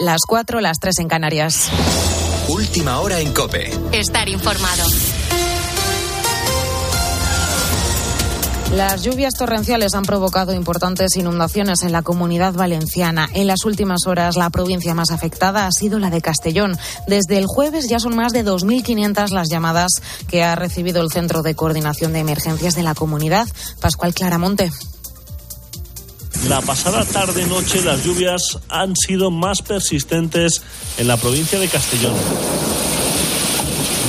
las 4, las 3 en Canarias. Última hora en Cope. Estar informado. Las lluvias torrenciales han provocado importantes inundaciones en la comunidad valenciana. En las últimas horas, la provincia más afectada ha sido la de Castellón. Desde el jueves ya son más de 2.500 las llamadas que ha recibido el Centro de Coordinación de Emergencias de la comunidad. Pascual Claramonte. La pasada tarde-noche las lluvias han sido más persistentes en la provincia de Castellón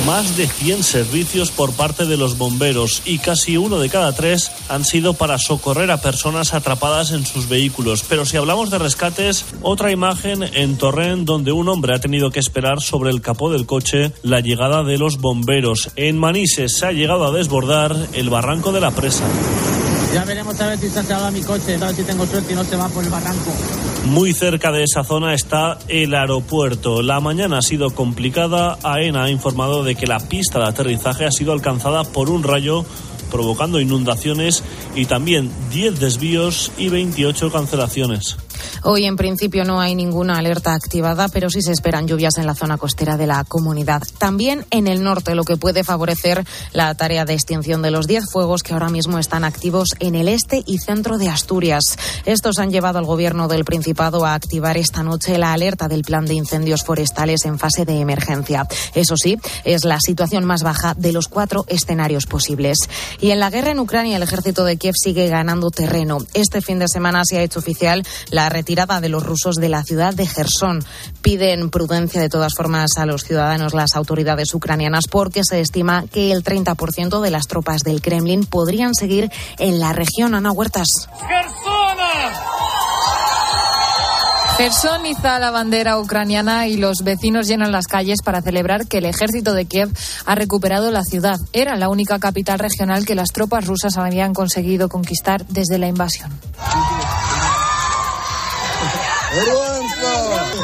más de 100 servicios por parte de los bomberos y casi uno de cada tres han sido para socorrer a personas atrapadas en sus vehículos. Pero si hablamos de rescates, otra imagen en Torrent donde un hombre ha tenido que esperar sobre el capó del coche la llegada de los bomberos. En Manises se ha llegado a desbordar el barranco de la presa. Ya veremos a ver si se salvado mi coche, a ver si tengo suerte y no se va por el barranco. Muy cerca de esa zona está el aeropuerto. La mañana ha sido complicada. AENA ha informado de que la pista de aterrizaje ha sido alcanzada por un rayo provocando inundaciones y también 10 desvíos y 28 cancelaciones. Hoy, en principio, no hay ninguna alerta activada, pero sí se esperan lluvias en la zona costera de la comunidad. También en el norte, lo que puede favorecer la tarea de extinción de los 10 fuegos que ahora mismo están activos en el este y centro de Asturias. Estos han llevado al gobierno del Principado a activar esta noche la alerta del plan de incendios forestales en fase de emergencia. Eso sí, es la situación más baja de los cuatro escenarios posibles. Y en la guerra en Ucrania, el ejército de Kiev sigue ganando terreno. Este fin de semana se ha hecho oficial la retirada de los rusos de la ciudad de Gerson. Piden prudencia de todas formas a los ciudadanos las autoridades ucranianas porque se estima que el 30% de las tropas del Kremlin podrían seguir en la región. Ana Huertas. Gerson iza la bandera ucraniana y los vecinos llenan las calles para celebrar que el ejército de Kiev ha recuperado la ciudad. Era la única capital regional que las tropas rusas habían conseguido conquistar desde la invasión. Hello.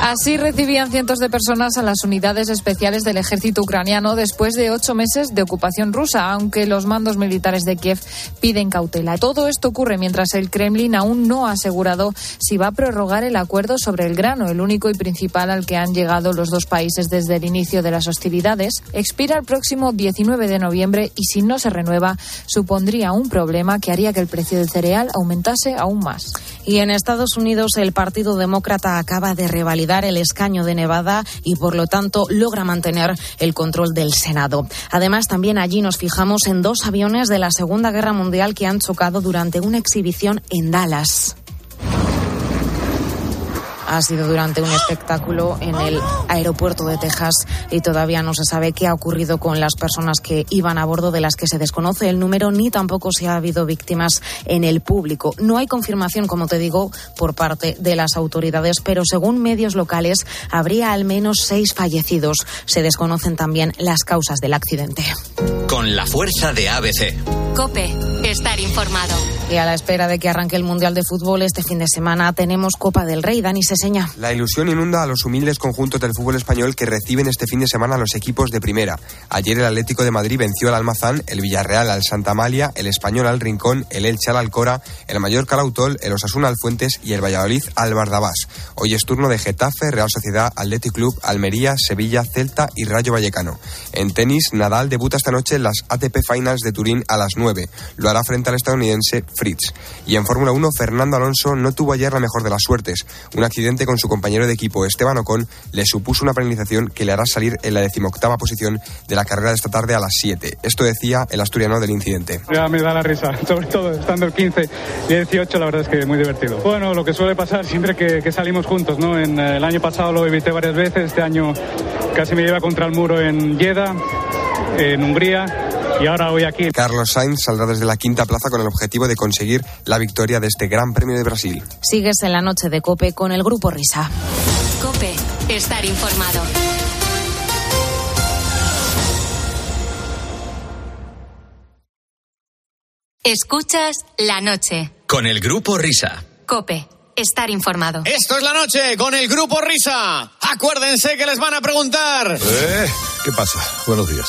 Así recibían cientos de personas a las unidades especiales del ejército ucraniano después de ocho meses de ocupación rusa, aunque los mandos militares de Kiev piden cautela. Todo esto ocurre mientras el Kremlin aún no ha asegurado si va a prorrogar el acuerdo sobre el grano, el único y principal al que han llegado los dos países desde el inicio de las hostilidades. Expira el próximo 19 de noviembre y si no se renueva supondría un problema que haría que el precio del cereal aumentase aún más. Y en Estados Unidos el Partido Demócrata acaba de revalidar el escaño de Nevada y por lo tanto logra mantener el control del Senado. Además, también allí nos fijamos en dos aviones de la Segunda Guerra Mundial que han chocado durante una exhibición en Dallas ha sido durante un espectáculo en el aeropuerto de Texas y todavía no se sabe qué ha ocurrido con las personas que iban a bordo de las que se desconoce el número ni tampoco si ha habido víctimas en el público. No hay confirmación, como te digo, por parte de las autoridades, pero según medios locales habría al menos seis fallecidos. Se desconocen también las causas del accidente. Con la fuerza de ABC. Cope, estar informado. Y a la espera de que arranque el Mundial de Fútbol este fin de semana, tenemos Copa del Rey. Dani La ilusión inunda a los humildes conjuntos del fútbol español que reciben este fin de semana a los equipos de primera. Ayer el Atlético de Madrid venció al Almazán, el Villarreal al Santa Amalia, el Español al Rincón, el Elche al Alcora, el Mallorca al Autol, el Osasuna al Fuentes y el Valladolid al Bardabás. Hoy es turno de Getafe, Real Sociedad, Athletic Club, Almería, Sevilla, Celta y Rayo Vallecano. En tenis, Nadal debuta esta noche en las ATP Finals de Turín a las 9. Lo hará frente al estadounidense Fritz. Y en Fórmula 1, Fernando Alonso no tuvo ayer la mejor de las suertes. Un accidente con su compañero de equipo Esteban Ocon le supuso una penalización que le hará salir en la decimoctava posición de la carrera de esta tarde a las 7. Esto decía el asturiano del incidente. Ya me da la risa, sobre todo estando el 15 y el 18, la verdad es que muy divertido. Bueno, lo que suele pasar siempre que, que salimos juntos, ¿no? En, el año pasado lo evité varias veces, este año casi me lleva contra el muro en Jeddah, en Hungría y ahora hoy aquí. Carlos Sainz saldrá desde la quinta plaza con el objetivo de conseguir la victoria de este Gran Premio de Brasil. Sigues en la noche de Cope con el Grupo Risa. Cope, estar informado. Escuchas la noche. Con el Grupo Risa. Cope, estar informado. Esto es la noche con el Grupo Risa. Acuérdense que les van a preguntar. Eh, ¿Qué pasa? Buenos días.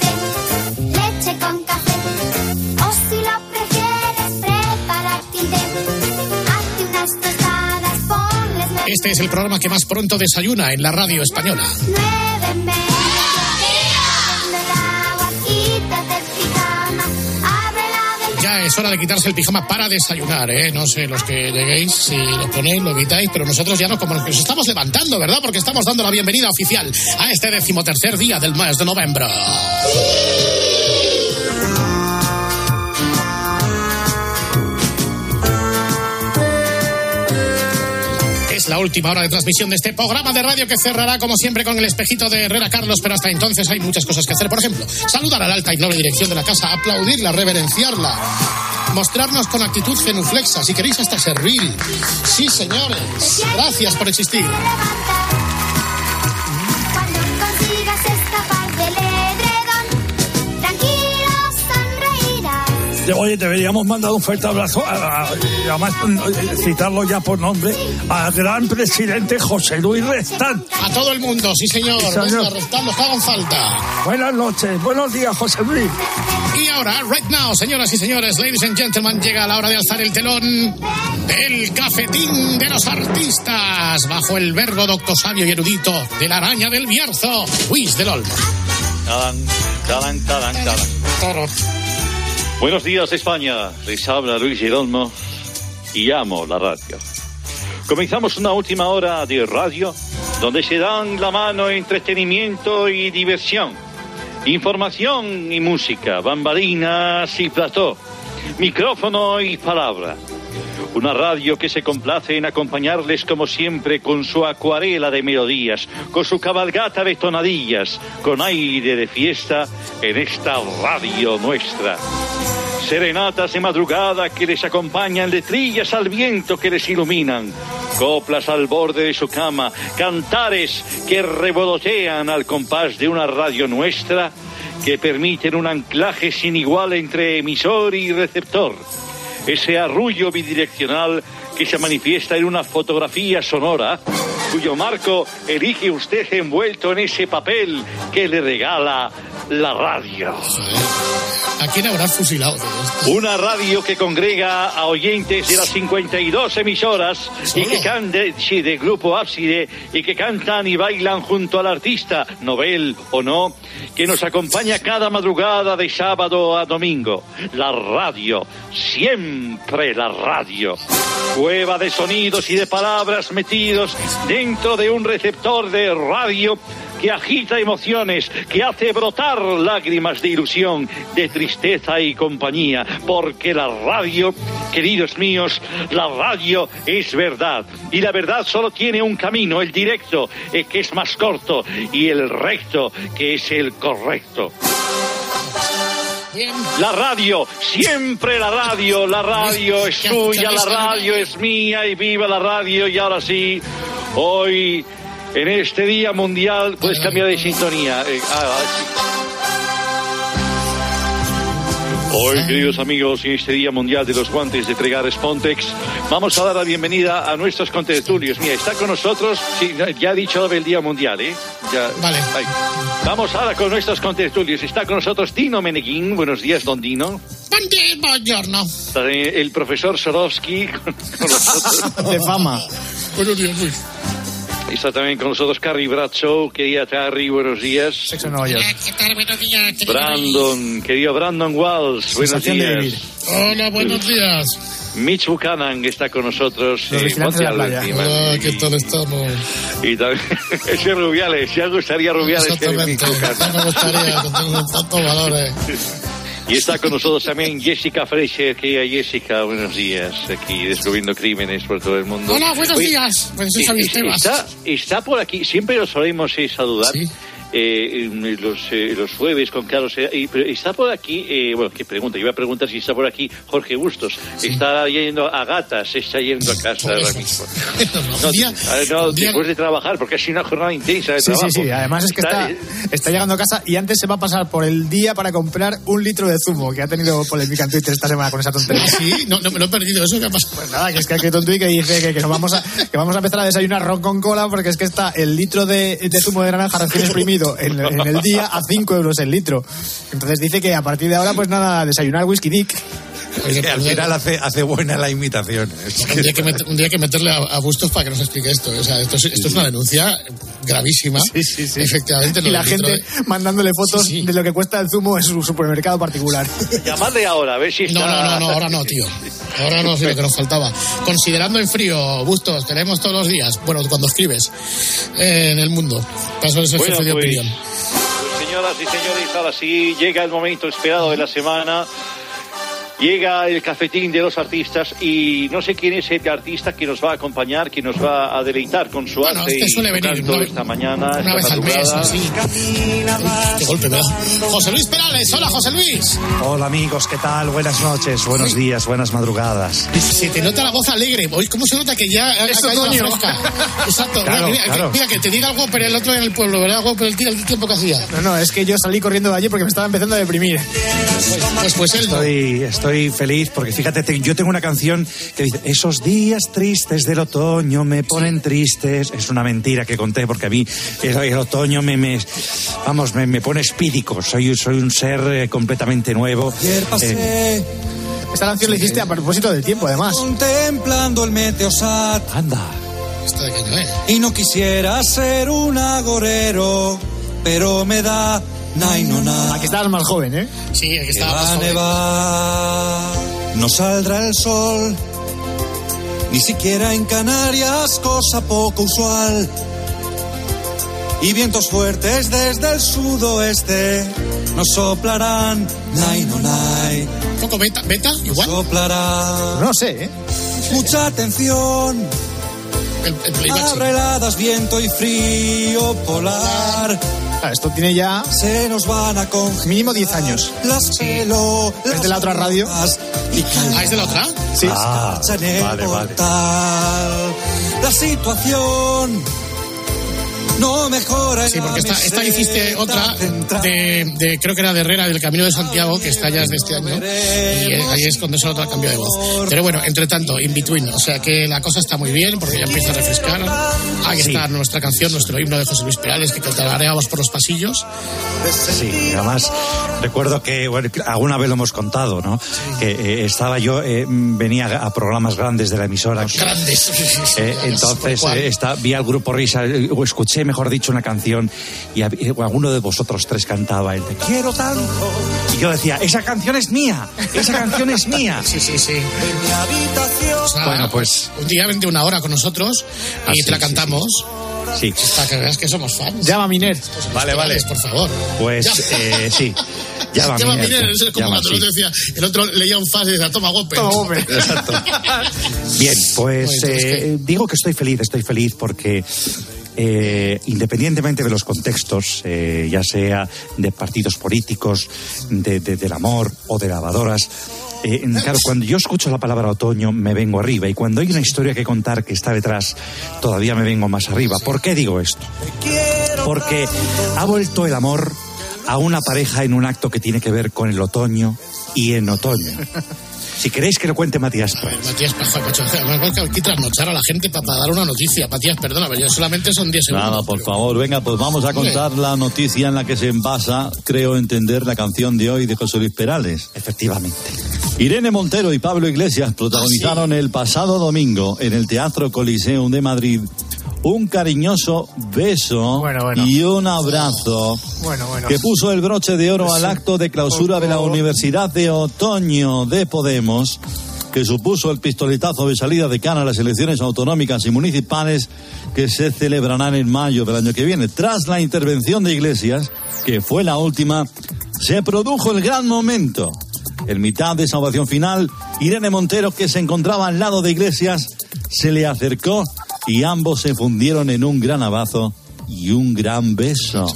Este es el programa que más pronto desayuna en la radio española. Ya es hora de quitarse el pijama para desayunar, ¿eh? No sé, los que lleguéis, si lo ponéis, lo evitáis, pero nosotros ya no, como nos estamos levantando, ¿verdad? Porque estamos dando la bienvenida oficial a este decimotercer día del mes de noviembre. La última hora de transmisión de este programa de radio que cerrará, como siempre, con el espejito de Herrera Carlos, pero hasta entonces hay muchas cosas que hacer. Por ejemplo, saludar a la alta y noble dirección de la casa, aplaudirla, reverenciarla, mostrarnos con actitud genuflexa, si queréis hasta servir. Sí, señores, gracias por existir. Oye, deberíamos mandar un fuerte abrazo, a- además eh, citarlo ya por nombre, al gran presidente José Luis Restán. A todo el mundo, sí, señor. Sí, señor. Los que hagan falta. Buenas noches, buenos días, José Luis. Y ahora, right now, señoras y señores, ladies and gentlemen, llega la hora de alzar el telón del cafetín de los artistas, bajo el verbo docto sabio y erudito de la araña del Bierzo, Luis del Olmo. Talán, talán, talán, talán. Toro. Buenos días, España. Les habla Luis Girolmo y amo la radio. Comenzamos una última hora de radio donde se dan la mano entretenimiento y diversión, información y música, bambalinas y plató, micrófono y palabra. Una radio que se complace en acompañarles como siempre con su acuarela de melodías, con su cabalgata de tonadillas, con aire de fiesta en esta radio nuestra. Serenatas de madrugada que les acompañan, letrillas al viento que les iluminan, coplas al borde de su cama, cantares que revolotean al compás de una radio nuestra que permiten un anclaje sin igual entre emisor y receptor ese arrullo bidireccional que se manifiesta en una fotografía sonora, cuyo marco elige usted envuelto en ese papel que le regala la radio. ¿A quién habrá fusilado? de? Una radio que congrega a oyentes de las 52 emisoras y que cantan sí, de grupo ábside y que cantan y bailan junto al artista, novel o no, que nos acompaña cada madrugada de sábado a domingo. La radio, siempre la radio. Cueva de sonidos y de palabras metidos dentro de un receptor de radio que agita emociones, que hace brotar lágrimas de ilusión, de tristeza y compañía, porque la radio, queridos míos, la radio es verdad. Y la verdad solo tiene un camino, el directo, eh, que es más corto, y el recto, que es el correcto. La radio, siempre la radio, la radio es tuya, la radio es mía y viva la radio y ahora sí, hoy en este día mundial, puedes cambiar de sintonía. eh, ah, sí. Hoy, queridos amigos, en este Día Mundial de los Guantes de Fregar Spontex, vamos a dar la bienvenida a nuestros contertulios. Mira, está con nosotros, sí, ya he dicho del Día Mundial, ¿eh? Ya, Vale. ahí. Vamos ahora con nuestros contertulios. Está con nosotros Dino Meneguín. Buenos días, don Dino. Buen buongiorno. Está el profesor Sorowski con, con nosotros. De fama. Buenos días, Luis. Está también con nosotros Carrie Bradshaw. Querida Carrie, buenos días. Sexo en Nueva York. Hola, ¿qué tal? Buenos días. querido Brandon, querido Brandon Walls, buenos días. Luis. Hola, buenos días. Mitch Buchanan está con nosotros. Los vigilantes de la. Hola, ¿qué tal estamos? Y también ese Rubiales, ya gustaría Rubiales Exactamente. Ya me gustaría, que tengo tantos valores. Y está con nosotros también Jessica Fletcher, querida Jessica, buenos días, aquí descubriendo crímenes por todo el mundo. Hola, buenos Oye, días. Pues eh, Estebas. está, está por aquí, siempre lo solemos eh, saludar. Sí. Eh, los, eh, los jueves con Carlos. Pero está por aquí, eh, bueno, qué pregunta, iba a preguntar si está por aquí Jorge Bustos. Está yendo a gatas, está yendo a casa ahora mismo. No, a ver, no, después de trabajar, porque ha sido una jornada intensa de Sí, sí, trabajo. sí. Además es que está, está llegando a casa y antes se va a pasar por el día para comprar un litro de zumo, que ha tenido polémica en Twitter esta semana con esa tontería. Sí, no, no me lo he perdido. ¿Eso qué ha pasado? Pues nada, que es que ha escrito un tuit que dice que, que nos vamos a, que vamos a empezar a desayunar ron con cola porque es que está el litro de, de zumo de naranja recién exprimido en, el día a 5 euros el litro. Entonces dice que a partir de ahora, pues nada, desayunar whisky dick. Que al final hace, hace buena la imitación. Es que- Un día, hay que meter- un día que meterle a, a Bustos para que nos explique esto. O sea, esto es, esto es una denuncia gravísima. Sí, sí, sí. Efectivamente. Y la gente de- mandándole fotos de lo que cuesta el zumo en su supermercado particular. Llamadle ahora, a ver si está... No, no, no, no, ahora no, tío. Ahora no, sí, lo que nos faltaba. Considerando en frío, Bustos, tenemos todos los días, bueno, cuando escribes, eh, en el mundo. Caso es el Bueno, jefe de pues, opinión. pues, señoras y señores, ahora sí llega el momento esperado de la semana. Llega el cafetín de los artistas y no sé quién es el artista que nos va a acompañar, que nos va a deleitar con su Bueno, arte este y suele su venir una- esta mañana, Una esta vez al mes, madrugada. así. Qué golpe, ¿verdad? José Luis Perales, hola José Luis. Hola amigos, ¿qué tal? Buenas noches, buenos días, buenas madrugadas. Se te nota la voz alegre. Hoy, ¿Cómo se nota que ya ha Es caído la fresca? Exacto. Claro, mira, mira, claro. mira, que te diga algo, pero el otro en el pueblo, ¿verdad? Algo, pero el, el tiempo que hacía. No, no, es que yo salí corriendo de allí porque me estaba empezando a deprimir. Pues, pues él no. Estoy, estoy feliz porque fíjate, te- yo tengo una canción que dice, esos días tristes del otoño me ponen tristes. Es una mentira que conté porque a mí el, el otoño me, me- vamos, me, me pone espídico. Soy, soy un ser eh, completamente nuevo. Eh, Esta canción la hiciste a propósito del tiempo, además. Contemplando el meteosat. anda. ¿Esto de qué año es? Y no quisiera ser un agorero, pero me da no. Aquí estabas más joven, ¿eh? Sí, aquí estaba más va a joven. nevar, no saldrá el sol, ni siquiera en Canarias, cosa poco usual. Y vientos fuertes desde el sudoeste nos soplarán, nai no nai. Un poco beta, beta, igual. Soplará. No sé, ¿eh? Mucha atención, El, el arreladas, viento y frío polar. Ah, esto tiene ya Se nos van a congelar mínimo 10 años. las pelo, ¿Es de la otra radio? Y Ah, ¿es de la otra? Sí. Ah, vale, vale. La situación no mejora. Sí, porque esta, esta hiciste otra de, de- creo que era de Herrera, del Camino de Santiago, que está ya desde este año. Y ahí es cuando esa otra cambio de voz. Pero bueno, entre tanto, in between. O sea que la cosa está muy bien porque ya empieza a refrescar. Ahí está nuestra canción, nuestro himno de José Luis Perales, que cantareamos por los pasillos. Sí, además recuerdo que bueno, alguna vez lo hemos contado, ¿no? Que eh, estaba yo, eh, venía a programas grandes de la emisora. Grandes. Eh, entonces eh, está, vi al grupo Risa, eh, o escuché, mejor dicho, una canción y alguno de vosotros tres cantaba el Te quiero tanto. Y yo decía, esa canción es mía, esa canción es mía. Sí, sí, sí. Mi habitación. O sea, Bueno, pues- Un día vente una hora con nosotros y sí, te la sí, cantamos Sí, para que veas que somos fans. Llama Miner. Vale, vale. Por favor. pues eh, sí. Va, Llama mira, Miner, es como llama, sí. otro decía, el otro leía un fan y decía, toma golpe. Toma, hombre. Exacto. Bien, pues entonces, eh, digo que estoy feliz, estoy feliz porque eh, independientemente de los contextos, eh, ya sea de partidos políticos, de, de- del amor o de lavadoras, eh, claro, cuando yo escucho la palabra otoño me vengo arriba y cuando hay una historia que contar que está detrás, todavía me vengo más arriba. ¿Por qué digo esto? Porque ha vuelto el amor a una pareja en un acto que tiene que ver con el otoño y en otoño. Si queréis que lo cuente Matías Prats. Matías, paja, macho, además hay que trasnochar a la gente para, para dar una noticia. Matías, perdona, pero solamente son 10 segundos. Nada, por favor, venga, pues vamos a contar la noticia en la que se envasa, creo entender, la canción de hoy de José Luis Perales. Efectivamente. Irene Montero y Pablo Iglesias protagonizaron el pasado domingo en el Teatro Coliseum de Madrid un cariñoso beso Bueno, bueno. y un abrazo Bueno, que puso el broche de oro al acto de clausura de la Universidad de Otoño de Podemos, que supuso el pistoletazo de salida de cara a las elecciones autonómicas y municipales que se celebrarán en mayo del año que viene. Tras la intervención de Iglesias, que fue la última, se produjo el gran momento. En mitad de esa ovación final, Irene Montero, que se encontraba al lado de Iglesias, se le acercó y ambos se fundieron en un gran abrazo y un gran beso.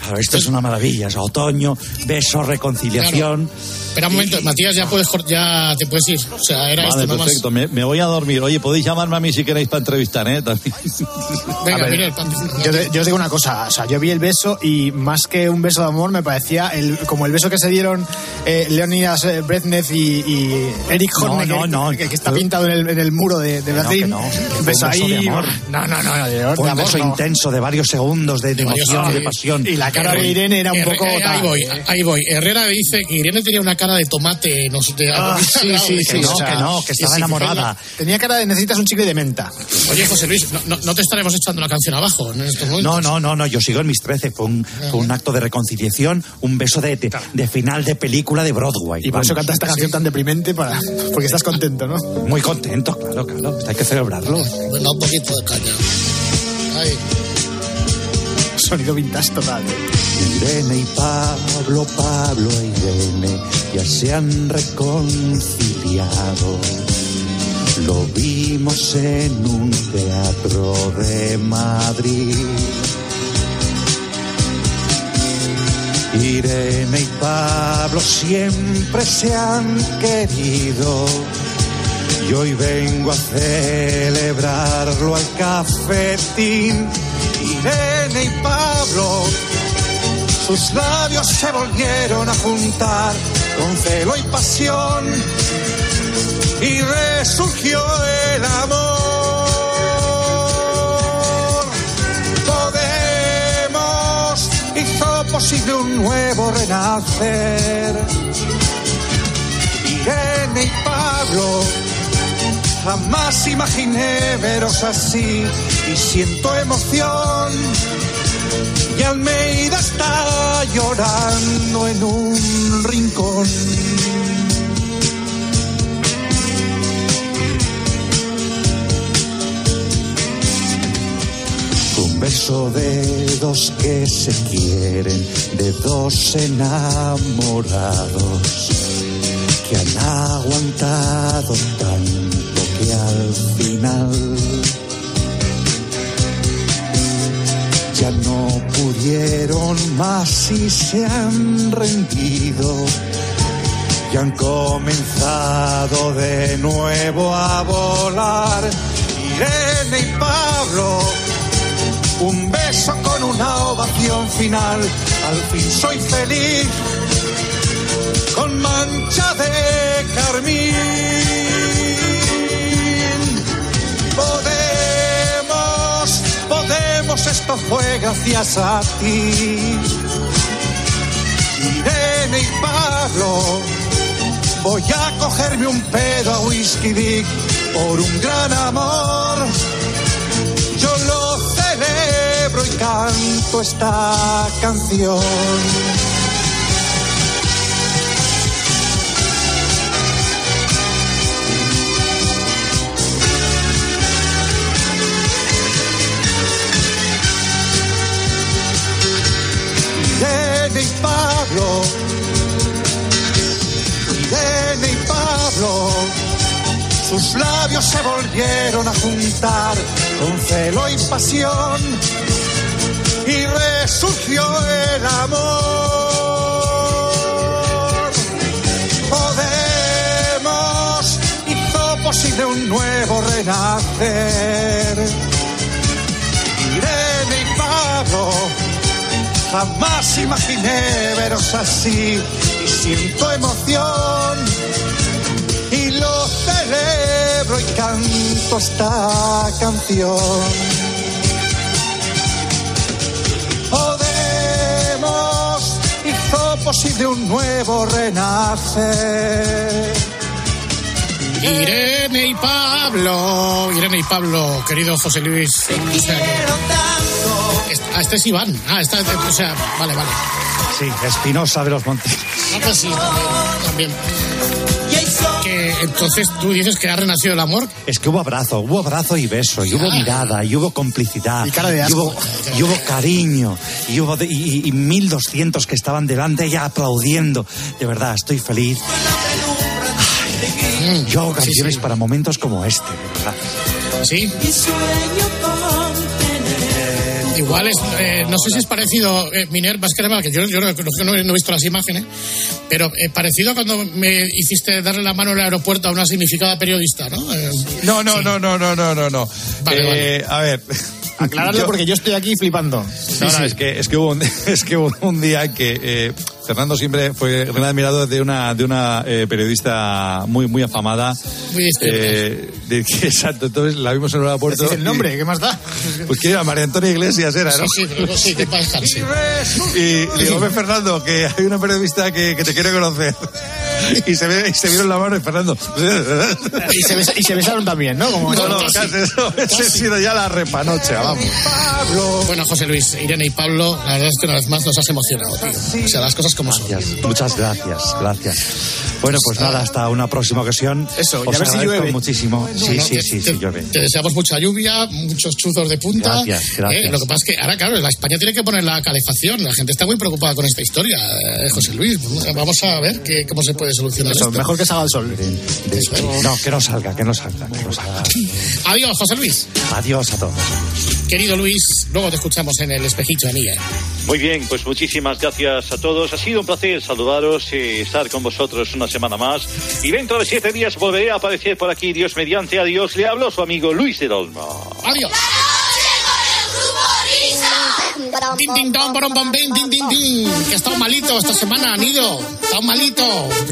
Claro, esto es una maravilla, es otoño, beso, reconciliación. Espera un momento, Matías, ya puedes ya te puedes ir. O sea, era Vale, esto, no perfecto, me, me voy a dormir. Oye, podéis llamarme a mí si queréis para entrevistar, ¿eh? También. Venga, A ver, mira el pan- Yo, te- yo os digo una cosa, o sea, yo vi el beso y más que un beso de amor me parecía el, como el beso que se dieron eh, Leonidas eh, Brezhnev y, y Eric No, Horne, no, que, no. que- que está pintado en el, en el muro de, de no, Berlín. no, Un beso ahí. de amor. No, no, no, de, de Fue un amor, beso no. intenso de varios segundos de, de emoción, de pasión. Y la cara de Irene era un poco. ahí voy, ahí voy. Herrera dice que Irene tenía una cara de tomate, no sé, de Ah, sí, sí, Que sí. no, o sea, que no, que estaba enamorada. Tenía cara de necesitas un chicle de menta. Oye, José Luis, no, no- no te estaremos echando la canción abajo en estos momentos. No, no, no, no, yo sigo en mis 13. Fue un, fue un acto de reconciliación, un beso de, de, de final de película de Broadway. Y por eso Vamos. canta esta canción tan deprimente para porque estás contento, ¿no? Muy contento, claro, claro. Hay que celebrarlo. Venga, un poquito de caña. Ahí. Sonido vintage total. Irene y Pablo, Pablo e Irene ya se han reconciliado. Lo vimos en un teatro de Madrid. Irene y Pablo siempre se han querido. Y hoy vengo a celebrarlo al cafetín. Irene y Pablo, sus labios se volvieron a juntar con celo y pasión. Y resurgió el amor. Podemos hizo posible un nuevo renacer. Irene y Pablo, jamás imaginé veros así y siento emoción. Y Almeida está llorando en un rincón. Un beso de dos que se quieren, de dos enamorados que han aguantado tanto al final ya no pudieron más y se han rendido y han comenzado de nuevo a volar. Irene y Pablo, un beso con una ovación final. Al fin soy feliz con mancha de carmín. Podemos, esto fue gracias a ti. Irene y Pablo, voy a cogerme un pedo a Whisky Dick por un gran amor. Yo lo celebro y canto esta canción. Irene y Pablo, Irene y Pablo, sus labios se volvieron a juntar con celo y pasión y resurgió el amor. Podemos hizo posible un nuevo renacer. Jamás imaginé veros así y siento emoción y lo celebro y canto esta canción. Podemos hizo posible un nuevo renacer. Irene y Pablo. Irene y Pablo, querido José Luis. O sea que- Est- Ah, este es Iván. Ah, esta, o sea, vale, vale. Sí, Espinosa de los Montes. Ah, pues sí, también. Que entonces tú dices que ha renacido el amor. Es que hubo abrazo, hubo abrazo y beso, y hubo mirada, y hubo complicidad, Y cara de asco. hubo, y hubo cariño, y hubo de- y, y- y 1200 que estaban delante ya aplaudiendo. De verdad, estoy feliz. Ay, yo hago canciones para momentos como este, de verdad. Sí. Igual es, eh, no sé si es parecido, eh, Miner, más que nada, que yo, yo no, no he visto las imágenes, pero eh, parecido a cuando me hiciste darle la mano en el aeropuerto a una significada periodista, ¿no? Eh, No, no, no, no, no, no, no, no. Vale, Eh, A ver. Aclararlo Yo- porque yo estoy aquí flipando. No, no, es que, es que hubo un, es que hubo un día en que eh, Fernando siempre fue gran admirador de una, de una eh, periodista muy, muy afamada. Muy eh, de que, exacto, entonces la vimos en el aeropuerto. El nombre, ¿qué más da? pues que era María Antonia Iglesias, era, ¿no? Sí, sí, pero sí, que para. Y le digo, ve Fernando, que hay una periodista que, que te quiere conocer. Y se, ve, y se vieron la mano y Fernando. Y se, besa- y se besaron también, ¿no? Como No, no, casi eso. Ese ha sido ya la repanoche, vamos. Bueno, José Luis, Irene y Pablo, la verdad es que una vez más nos has emocionado, tío. O sea, las cosas como son. Gracias, muchas gracias, gracias. Bueno, pues nada, hasta una próxima ocasión. Eso, a ver si llueve. muchísimo. Sí, sí, te- sí, te- sí, llueve. Te deseamos mucha lluvia, muchos chuzos de punta. Gracias, gracias. Eh, lo que pasa es que ahora, claro, la España tiene que poner la calefacción. La gente está muy preocupada con esta historia, eh, José Luis. Vamos a ver qué- cómo se puede solucionar Eso, esto. mejor que salga el sol. No, que no salga, que no salga, que no salga. Adiós, José Luis. Adiós a todos. Querido Luis, luego te escuchamos en el espejito de Miguel. Muy bien, pues muchísimas gracias a todos. Ha sido un placer saludaros y estar con vosotros una semana más. Y dentro de siete días volveré a aparecer por aquí, Dios mediante. Adiós. Le hablo su amigo Luis del Olmo. Adiós. Din, din, don, borom, bom, bin, din, din, din. Que ha estado malito esta semana, Nido. Está malito.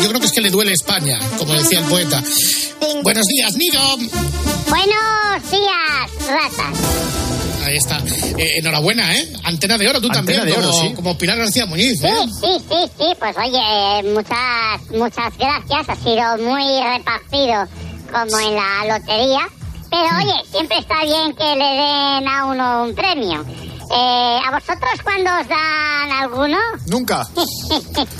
Yo creo que es que le duele España, como decía el poeta. Buenos días, Nido. Buenos días, ratas. Ahí está. Eh, enhorabuena, ¿eh? Antena de oro, tú Antena también, de oro, como, sí. como Pilar García Muñiz, Sí, ¿eh? sí, sí, sí, pues oye, muchas, muchas gracias, ha sido muy repartido como en la lotería, pero oye, siempre está bien que le den a uno un premio. Eh, ¿A vosotros cuándo os dan alguno? Nunca.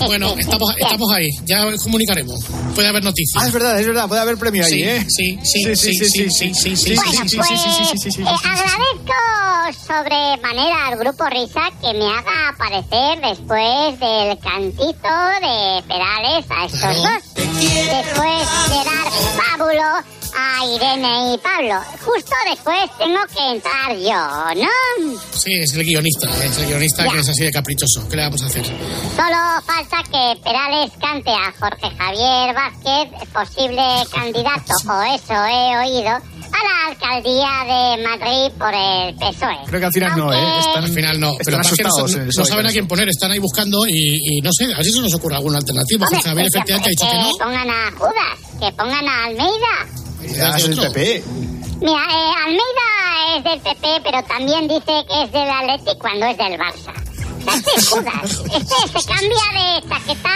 Bueno, estamos, estamos ahí. Ya comunicaremos. Puede haber noticias. Ah, es verdad, es verdad, puede haber premio ahí, ¿eh? sí, sí, sí, sí, sí, sí, sí, Bueno, sí, sí, pues sí, sí, sí, sí, sí, sí, eh, sí. agradezco sobremanera al grupo Risa que me haga aparecer después del cantito de Perales a estos dos. Después de dar pábulo a Irene y Pablo. Justo después tengo que entrar yo, ¿no? Sí, es el guionista, es el guionista Ya. que es así de caprichoso. ¿Qué le vamos a hacer? Solo falta que Perales cante a Jorge Javier Vázquez, posible candidato, o eso he oído, a la alcaldía de Madrid por el PSOE. Creo que al final no, ¿eh? Están, Al final no, están pero más que no, asustados. el no PSOE saben a quién poner, están ahí buscando y, y no sé, a ver si se nos ocurre alguna alternativa. Hombre, Jorge Javier que- efectivamente ha dicho que no. pongan a Judas, que pongan a Almeida. Ya es el PP. Mira, eh, Almeida es del PP, pero también dice que es del Atleti cuando es del Barça. Este es Judas. Este se cambia de chaqueta,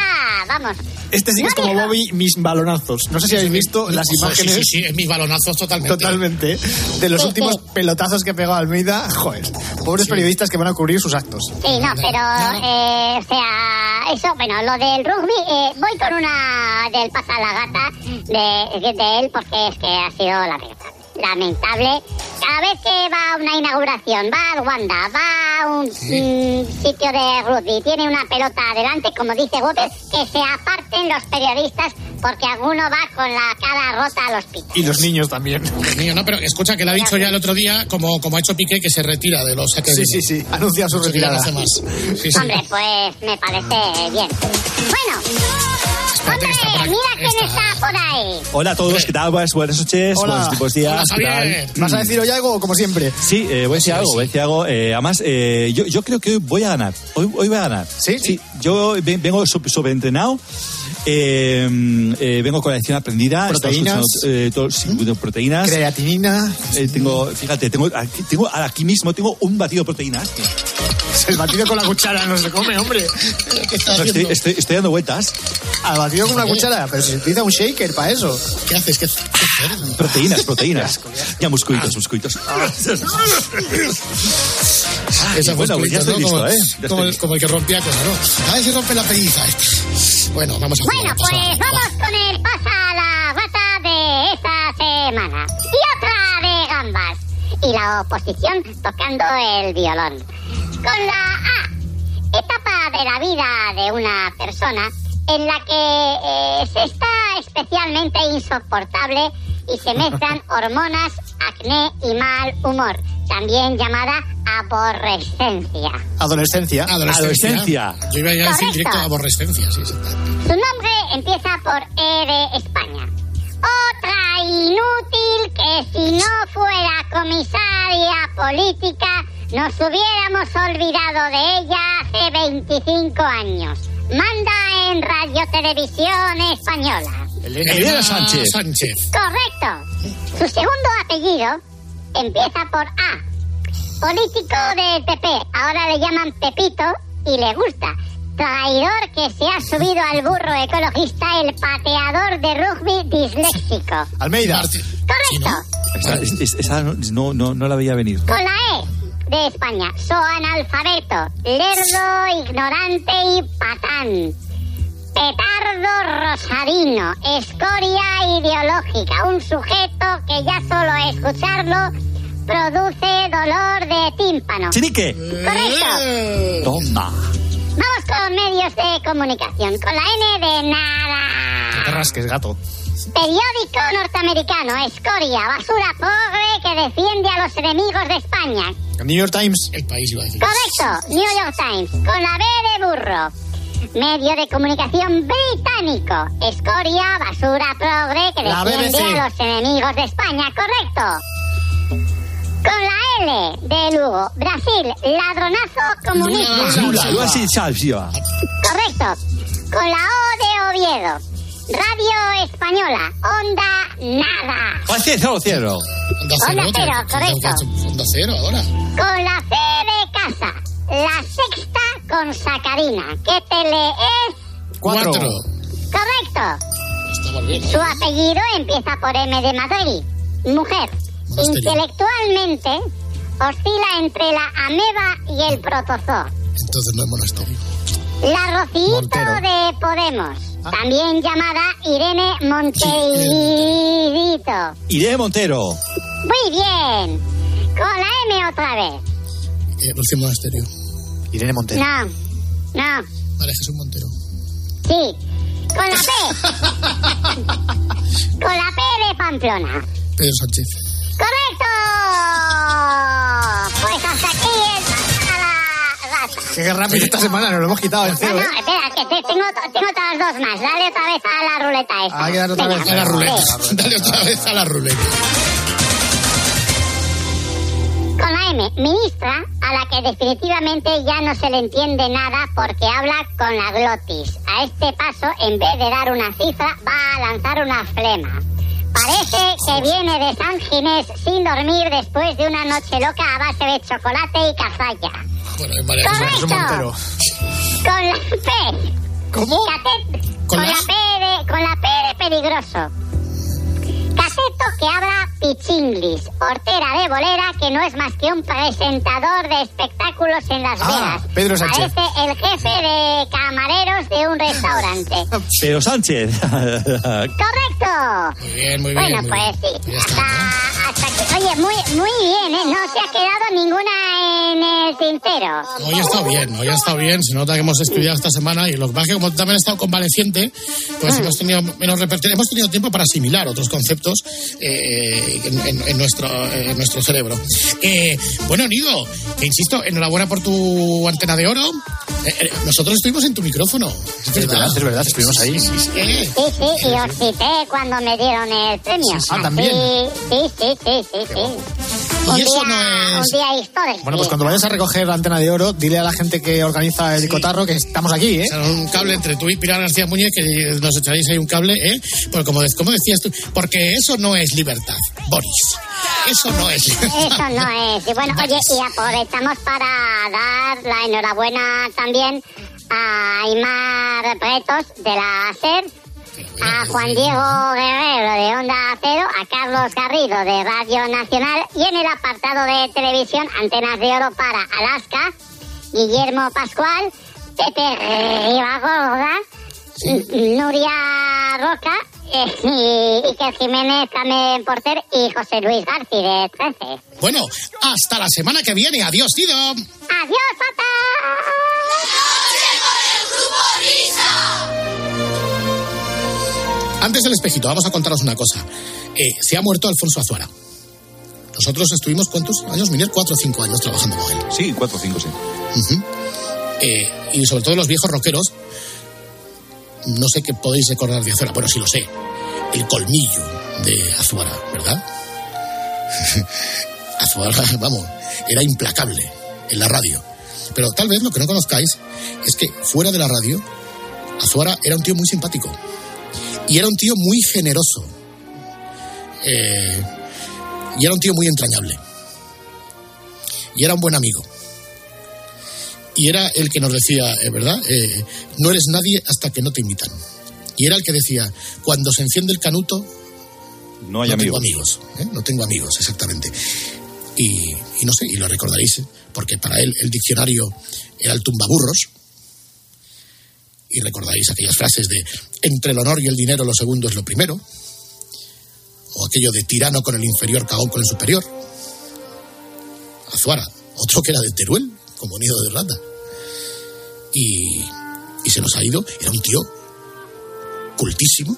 vamos. Este sí que es como Bobby, mis balonazos. No sé si habéis visto las imágenes Sí, sí, sí, mis balonazos totalmente. totalmente de los Sí, últimos sí. pelotazos que pegado Almeida. Joder, pobres periodistas que van a cubrir sus actos. Sí, no, pero, eh, o sea, eso, bueno, lo del rugby, eh, voy con una del pasa la gata de, de él porque es que ha sido lamentable. Lamentable. Cada vez que va a una inauguración, va al Wanda, va a un mm, sitio de rugby, tiene una pelota adelante, como dice Gómez, que se aparten los periodistas porque alguno va con la cara rota a los pitos. Y los niños también. Dios mío, no, pero escucha que le ha dicho ya el otro día, como, como ha hecho Piqué, que se retira de los saques Sí, sí, sí. Anuncia su retirada. más. Sí, sí. Hombre, pues me parece bien. Bueno, está hombre, mira quién está por ahí. Hola a todos, ¿qué tal? Buenas, buenas noches, Hola. buenos tipos días, Hola, ¿qué tal? Javier. ¿Vas a decir hoy algo o como siempre? Sí, eh, voy a decir algo, voy a decir algo. eh, además, eh, yo, yo creo que hoy voy a ganar. Hoy, hoy voy a ganar. ¿Sí? Sí, yo ve- vengo sub- sobreentrenado. Eh, eh, vengo con la lección aprendida. Proteínas. eh, todo- sí, proteínas. Creatinina. Eh, tengo, fíjate, tengo aquí, tengo aquí mismo tengo un batido de proteínas. El batido con la cuchara no se come, hombre. ¿Qué está No, haciendo? estoy, estoy, estoy dando vueltas. Al batido con una cuchara, pero se utiliza un shaker para eso. ¿Qué haces? ¿Qué? Proteínas, proteínas. Ya musculitos, musculitos. Esa bueno, pues ya estoy como, listo, ¿eh? Ya como, estoy el, como el que rompía cosas, ¿no? A ver si rompe la pelliza. Bueno, vamos a jugar. Bueno, pasa. pues vamos con el pasa la gata de esta semana. Y otra de gambas. Y la oposición tocando el violón. Con la A. Etapa de la vida de una persona en la que eh, se está especialmente insoportable y se mezclan hormonas, acné y mal humor. también llamada aborrescencia. Adolescencia. Adolescencia. Yo iba a decir Correcto. directo aborrescencia, sí, sí. Su nombre empieza por E de España. Otra inútil que si no fuera comisaria política nos hubiéramos olvidado de ella hace 25 años. Manda en Radio Televisión Española. Elena Sánchez. Sánchez. Correcto. Su segundo apellido empieza por A. Político del PP. Ahora le llaman Pepito y le gusta. Traidor que se ha subido al burro ecologista, el pateador de rugby disléxico. Almeida. Correcto. Esa, es- esa no, no, no, no la veía venir. Con la E de España. Soanalfabeto, lerdo, ignorante y patán. Petardo rosadino, escoria ideológica. Un sujeto que ya solo escucharlo produce dolor de tímpano. ¡Chinique! Correcto. Toma. Vamos con medios de comunicación. Con la N de nada. Te rasques, gato. Periódico norteamericano, escoria, basura pobre que defiende a los enemigos de España. New York Times. El país iba a decir. Correcto, New York Times, con la B de burro. Medio de comunicación británico, escoria, basura progre que defiende a los enemigos de España. Correcto. Con la L de Lugo, Brasil, ladronazo comunista. Correcto. Con la O de Oviedo. Radio Española. Onda nada. Así cero, cero. Onda Onda cero, cero, correcto. Onda cero ahora. Con la C de casa. La sexta con sacarina. ¿Qué tele es? Cuatro. Correcto. Estamos bien. Su apellido empieza por M de Madrid. Mujer. Intelectualmente oscila entre la ameba y el protozoo. Entonces no es monasterio. La Rocito Montero. de Podemos. Ah. También llamada Irene Monteirito. Irene Montero. Muy bien. Con la M otra vez. Eh, Rocío Monasterio. Irene Montero. No. No. Vale, Jesús Montero. Sí. Con la P. Con la P de Pamplona. Pedro Sánchez. ¡Correcto! Pues hasta aquí el a la rata. Qué rápido esta semana, nos lo hemos quitado en No, no, ¿eh? espera, que te- tengo, tengo otras dos más. Dale otra vez a la ruleta esta. Hay que dar otra Venga, vez A la ruleta. sí. Dale otra vez a la ruleta. Con la M, ministra, a la que definitivamente ya no se le entiende nada porque habla con la glotis. A este paso, en vez de dar una cifra, va a lanzar una flema. Parece que viene de San Ginés sin dormir después de una noche loca a base de chocolate y cazalla. Bueno, es María Jesús. Montero. Con la P. ¿Cómo? ¿Con la P de, con la P de peligroso. Caseto que habla pichinglis, hortera de bolera que no es más que un presentador de espectáculos en Las Ah, Vegas. Pedro Sánchez. Parece el jefe de camareros de un restaurante. Pero Sánchez. ¡Correcto! Muy bien, muy bien. Bueno, muy pues bien. sí. Ya está, Hasta, hasta. Oye, muy, muy bien, ¿eh? No se ha quedado ninguna en el tintero. Hoy ha estado bien, hoy ha estado bien. Se nota que hemos estudiado esta semana y lo que pasa es que como también he estado convaleciente, pues hemos tenido menos repertorio. Hemos tenido tiempo para asimilar otros conceptos eh, en, en- en nuestro, eh, en nuestro cerebro. Eh, bueno, Nido, insisto, enhorabuena por tu antena de oro. Eh, eh, nosotros estuvimos en tu micrófono. Es Es verdad, es verdad, estuvimos ahí. Sí, sí. Sí, sí, y os cité cuando me dieron el premio. Ah, ¿también? Sí, sí, sí, sí, sí. Y Un eso día- no es- Un día histórico. Bueno, pues cuando vayas a recoger la antena de oro, dile a la gente que organiza el cotarro que estamos aquí, ¿eh? O sea, un cable entre tú y Pilar García Muñez que nos echaréis ahí un cable, ¿eh? Pues como, de- como decías tú, porque eso no es libertad, Boris. Eso no es libertad. Eso no es. Y bueno, oye, y aprovechamos para dar la enhorabuena también a Aymar Pretos de la SER, a Juan Diego Guerrero de Onda Cero, a Carlos Garrido de Radio Nacional y en el apartado de televisión Antenas de Oro para Alaska, Guillermo Pascual, Pepe Ribagorda, Nuria Roca eh, y Iker Jiménez también porter y José Luis García de 13. Bueno, hasta la semana que viene. Adiós, Nido. ¡Adiós, Tata! Antes del espejito, vamos a contaros una cosa. Eh, se ha muerto Alfonso Azuara. Nosotros estuvimos, ¿cuántos años, Miguel? Cuatro o cinco años trabajando con él. Sí, cuatro o cinco, sí. Eh, y sobre todo los viejos rockeros, no sé qué podéis recordar de Azuara. Bueno, sí lo sé. El colmillo de Azuara, ¿verdad? Azuara, vamos, era implacable en la radio. Pero tal vez lo que no conozcáis es que fuera de la radio, Azuara era un tío muy simpático. Y era un tío muy generoso. Eh, y era un tío muy entrañable. Y era un buen amigo. Y era el que nos decía, eh, ¿verdad? Eh, no eres nadie hasta que no te invitan. Y era el que decía, cuando se enciende el canuto, No hay no amigos. tengo amigos. No tengo amigos, exactamente. Y, y no sé, y lo recordaréis, porque para él el diccionario era el tumbaburros. Y recordaréis aquellas frases de entre el honor y el dinero lo segundo es lo primero. O aquello de tirano con el inferior, cagón con el superior. Azuara, otro que era de Teruel, como nido de rata. Y, y se nos ha ido, era un tío cultísimo,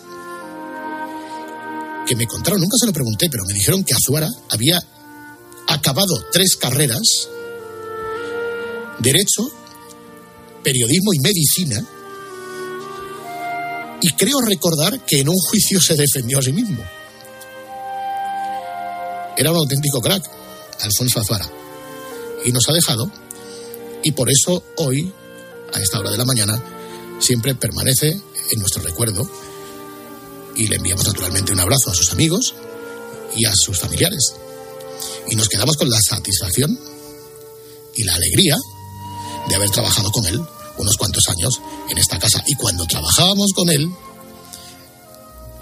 que me contaron, nunca se lo pregunté, pero me dijeron que Azuara había acabado tres carreras, derecho, periodismo y medicina, y creo recordar que en un juicio se defendió a sí mismo. Era un auténtico crack, Alfonso Azuara, y nos ha dejado, y por eso hoy, a esta hora de la mañana, siempre permanece en nuestro recuerdo y le enviamos naturalmente un abrazo a sus amigos y a sus familiares. Y nos quedamos con la satisfacción y la alegría de haber trabajado con él unos cuantos años en esta casa. Y cuando trabajábamos con él,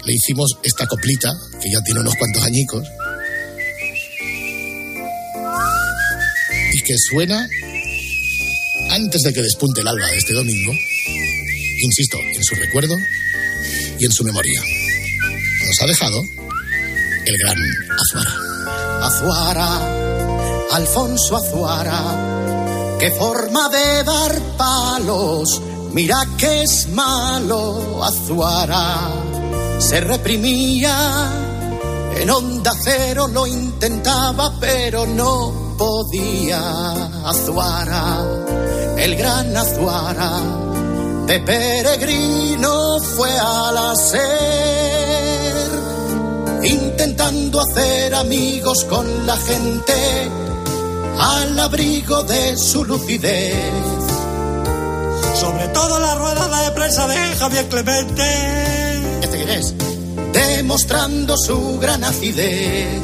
le hicimos esta coplita, que ya tiene unos cuantos añicos, y que suena antes de que despunte el alba de este domingo, insisto, en su recuerdo y en su memoria. Nos ha dejado el gran Azuara. Azuara, Alfonso Azuara, qué forma de dar palos, mira que es malo. Azuara, se reprimía, en onda cero lo intentaba pero no podía. Azuara, el gran Azuara, de peregrino fue al hacer intentando hacer amigos con la gente al abrigo de su lucidez. Sobre todo la rueda de prensa de Javier Clemente. ¿Este quién es? Demostrando su gran acidez.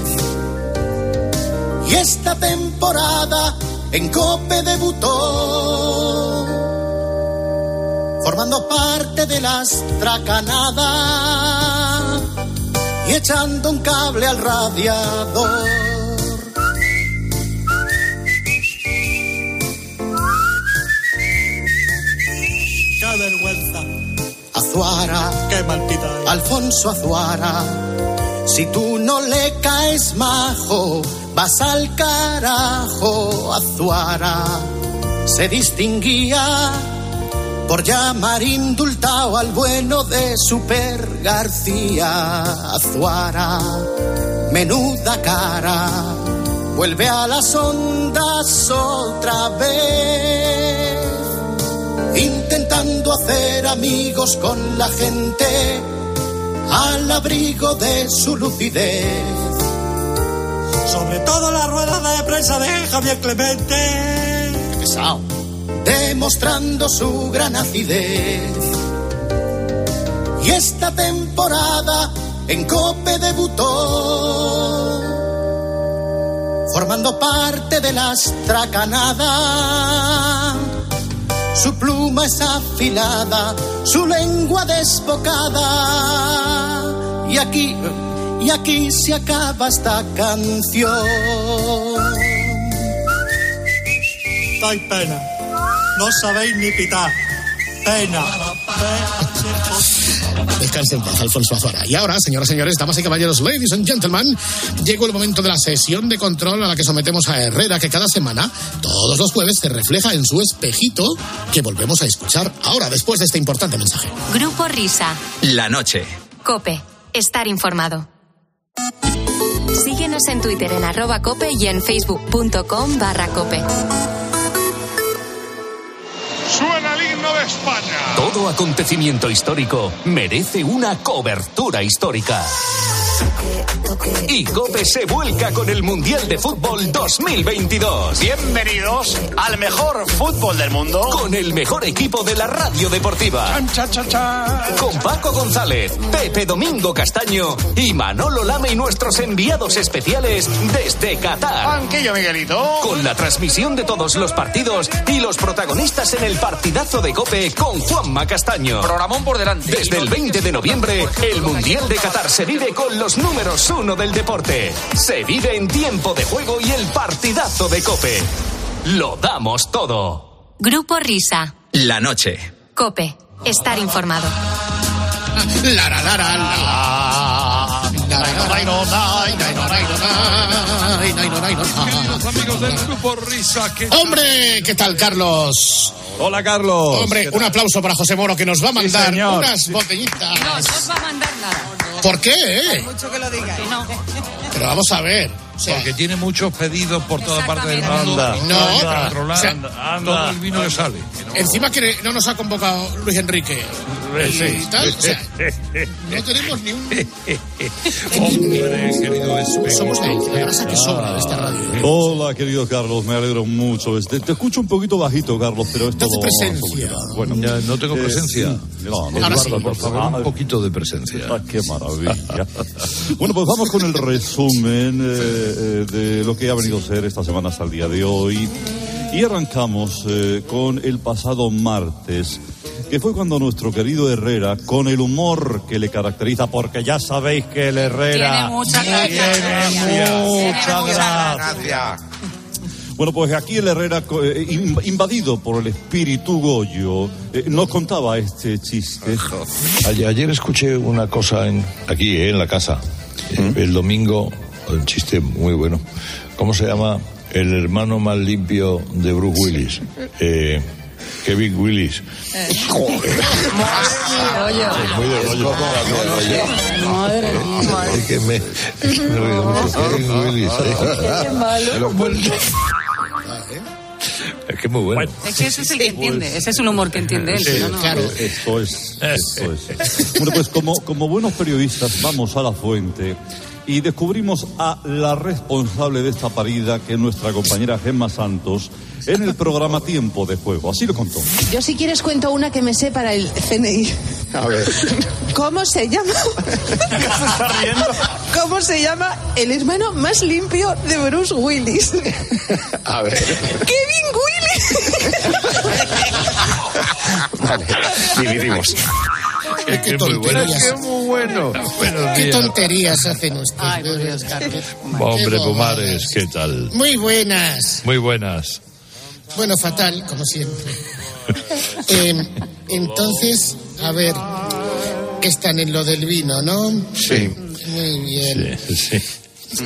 Y esta temporada en Cope debutó, formando parte de las tracanadas y echando un cable al radiador. Azuara, Qué. Alfonso Azuara, si tú no le caes majo, vas al carajo, Azuara. Se distinguía por llamar indultado al bueno de Super García, Azuara. Menuda cara, vuelve a las ondas otra vez intentando hacer amigos con la gente al abrigo de su lucidez. Sobre todo la rueda de prensa de Javier Clemente. Qué pesado. Demostrando su gran acidez. Y esta temporada en Cope debutó, formando parte de las tracanadas. Su pluma es afilada, su lengua desbocada. Y aquí, y aquí se acaba esta canción. Dais pena. No sabéis ni pitar. Pena. Descanse en paz, Alfonso Azuara. Y ahora, señoras y señores, damas y caballeros, ladies and gentlemen, llegó el momento de la sesión de control a la que sometemos a Herrera, que cada semana, todos los jueves, se refleja en su espejito, que volvemos a escuchar ahora, después de este importante mensaje. Grupo Risa. La noche. Cope. Estar informado. Síguenos Síguenos en Twitter en arroba cope y en facebook.com barra cope. Todo acontecimiento histórico merece una cobertura histórica. Y Cope se vuelca con el Mundial de Fútbol 2022. Bienvenidos al mejor fútbol del mundo. Con el mejor equipo de la radio deportiva. Cha, cha, cha. Con Paco González, Pepe Domingo Castaño y Manolo Lama y nuestros enviados especiales desde Qatar. Banquillo Miguelito. Con la transmisión de todos los partidos y los protagonistas en el partidazo de Cope con Juanma Castaño. Programón por delante. Desde el 20 de noviembre, el Mundial de Qatar se vive con los números uno del deporte. Se vive en tiempo de juego y el partidazo de Cope. Lo damos todo. Grupo Risa. La noche. Cope. Estar informado. La, la, la, Queridos amigos del grupo Risa, que Hombre, ¿qué tal, Carlos? Hola, Carlos. Hombre, un aplauso para José Moro que nos va a mandar señor. unas botellitas. No, no os va a mandar nada. ¿Por qué? eh? Mucho que lo digáis. No. Pero vamos a ver. o sea, Porque tiene muchos pedidos por toda parte del mundo. Anda, No, pero, controlar o sea, todo el vino que sale. encima que no nos ha convocado Luis Enrique. Y Sí. tal, o sea, no tenemos ni un... Hombre, querido espejo. Somos la, la grasa que sobra de esta radio. Hola, querido Carlos, me alegro mucho. Te, te escucho un poquito bajito, Carlos, pero esto a presencia. Bueno, Ya, no tengo eh, presencia. No, no, Ahora Eduardo, sí. por favor, un poquito de presencia. Ah, qué maravilla. bueno, pues vamos con el resumen eh, eh, de lo que ha venido a ser esta semana hasta el día de hoy. Y arrancamos eh, con el pasado martes, que fue cuando nuestro querido Herrera, con el humor que le caracteriza, porque ya sabéis que el Herrera Tiene mucha gracia. tiene mucha Tiene gracia. Bueno, pues aquí el Herrera, eh, in- invadido por el espíritu Goyo, eh, nos contaba este chiste. Ayer, ayer escuché una cosa en, aquí, eh, en la casa. ¿Mm? El domingo, un chiste muy bueno. ¿Cómo se llama? El hermano más limpio de Bruce Willis. Eh, Kevin Willis. Oye, Muy de rollo. madre mía. Es que me, es. Kevin Willis. Que muy bueno. Es que ese es el que entiende. Ese es un humor que entiende él. si no, no. Claro. Esto es, esto es. Bueno, pues como, como buenos periodistas vamos a la fuente y descubrimos a la responsable de esta parida, que es nuestra compañera Gemma Santos, en el programa Tiempo de Juego. Así lo contó. Yo si quieres cuento una que me sé para el CNI. A ver. ¿Cómo se llama? se está riendo? ¿Cómo se llama el hermano más limpio de Bruce Willis? A ver. ¡Kevin Willis! Vale. Dividimos. Qué Es que tonterías. Es muy bueno. ¿Qué tonterías hacen ustedes? Hombre, Pumares, ¿qué tal? Muy buenas. Muy buenas. Bueno, fatal, como siempre. Eh, entonces, a ver, que están en lo del vino, ¿no? Sí. Muy bien. Sí, sí.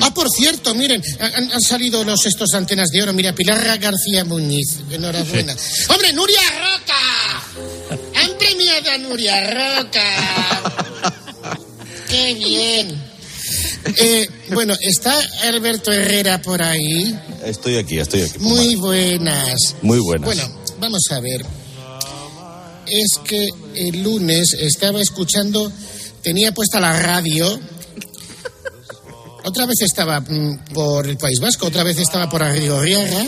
Ah, por cierto, miren, han, han salido los estos antenas de oro. Mira, Pilar García Muñiz. Enhorabuena. ¡Hombre, Nuria Roca! ¡Han premiado a Nuria Roca! ¡Qué bien! Eh, bueno, ¿está Alberto Herrera por ahí? Estoy aquí, estoy aquí. Muy buenas. Muy buenas. Bueno, vamos a ver. Es que el lunes estaba escuchando, tenía puesta la radio. Otra vez estaba mm, por el País Vasco, otra vez estaba por Arrigorriaga.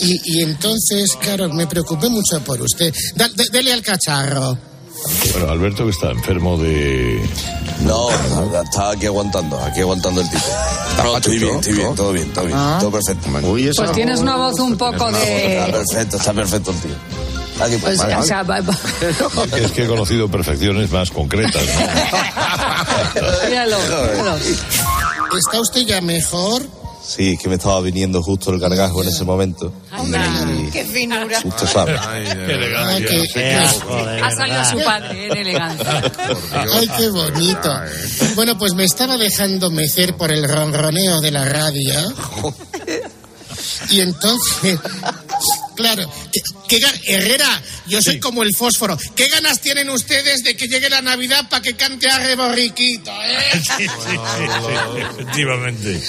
Y, y entonces, claro, me preocupé mucho por usted. Da- de- dele al cacharro. Bueno, Alberto que está enfermo de... No, está aquí aguantando, aquí aguantando el tipo. estoy bien, estoy bien, todo bien, todo bien, Ah. todo perfecto. Pues tienes una voz un poco Está de... perfecto, está perfecto el tío. Aquí, Pues, vale, o vale. sea, va- va- Es que he conocido perfecciones más concretas. ¿no? míralo, míralo. ¿Está usted ya mejor? Sí, es que me estaba viniendo justo el gargajo en ese momento. Y Qué finura. usted sabe. Ah, que- Ha salido su padre en elegancia. Ay, qué bonito. Bueno, pues me estaba dejando mecer por el ronroneo de la radio. Y entonces Claro. ¿Qué, qué ga- Herrera, yo soy como el fósforo. ¿Qué ganas tienen ustedes de que llegue la Navidad para que cante a Reborriquito, eh? Efectivamente.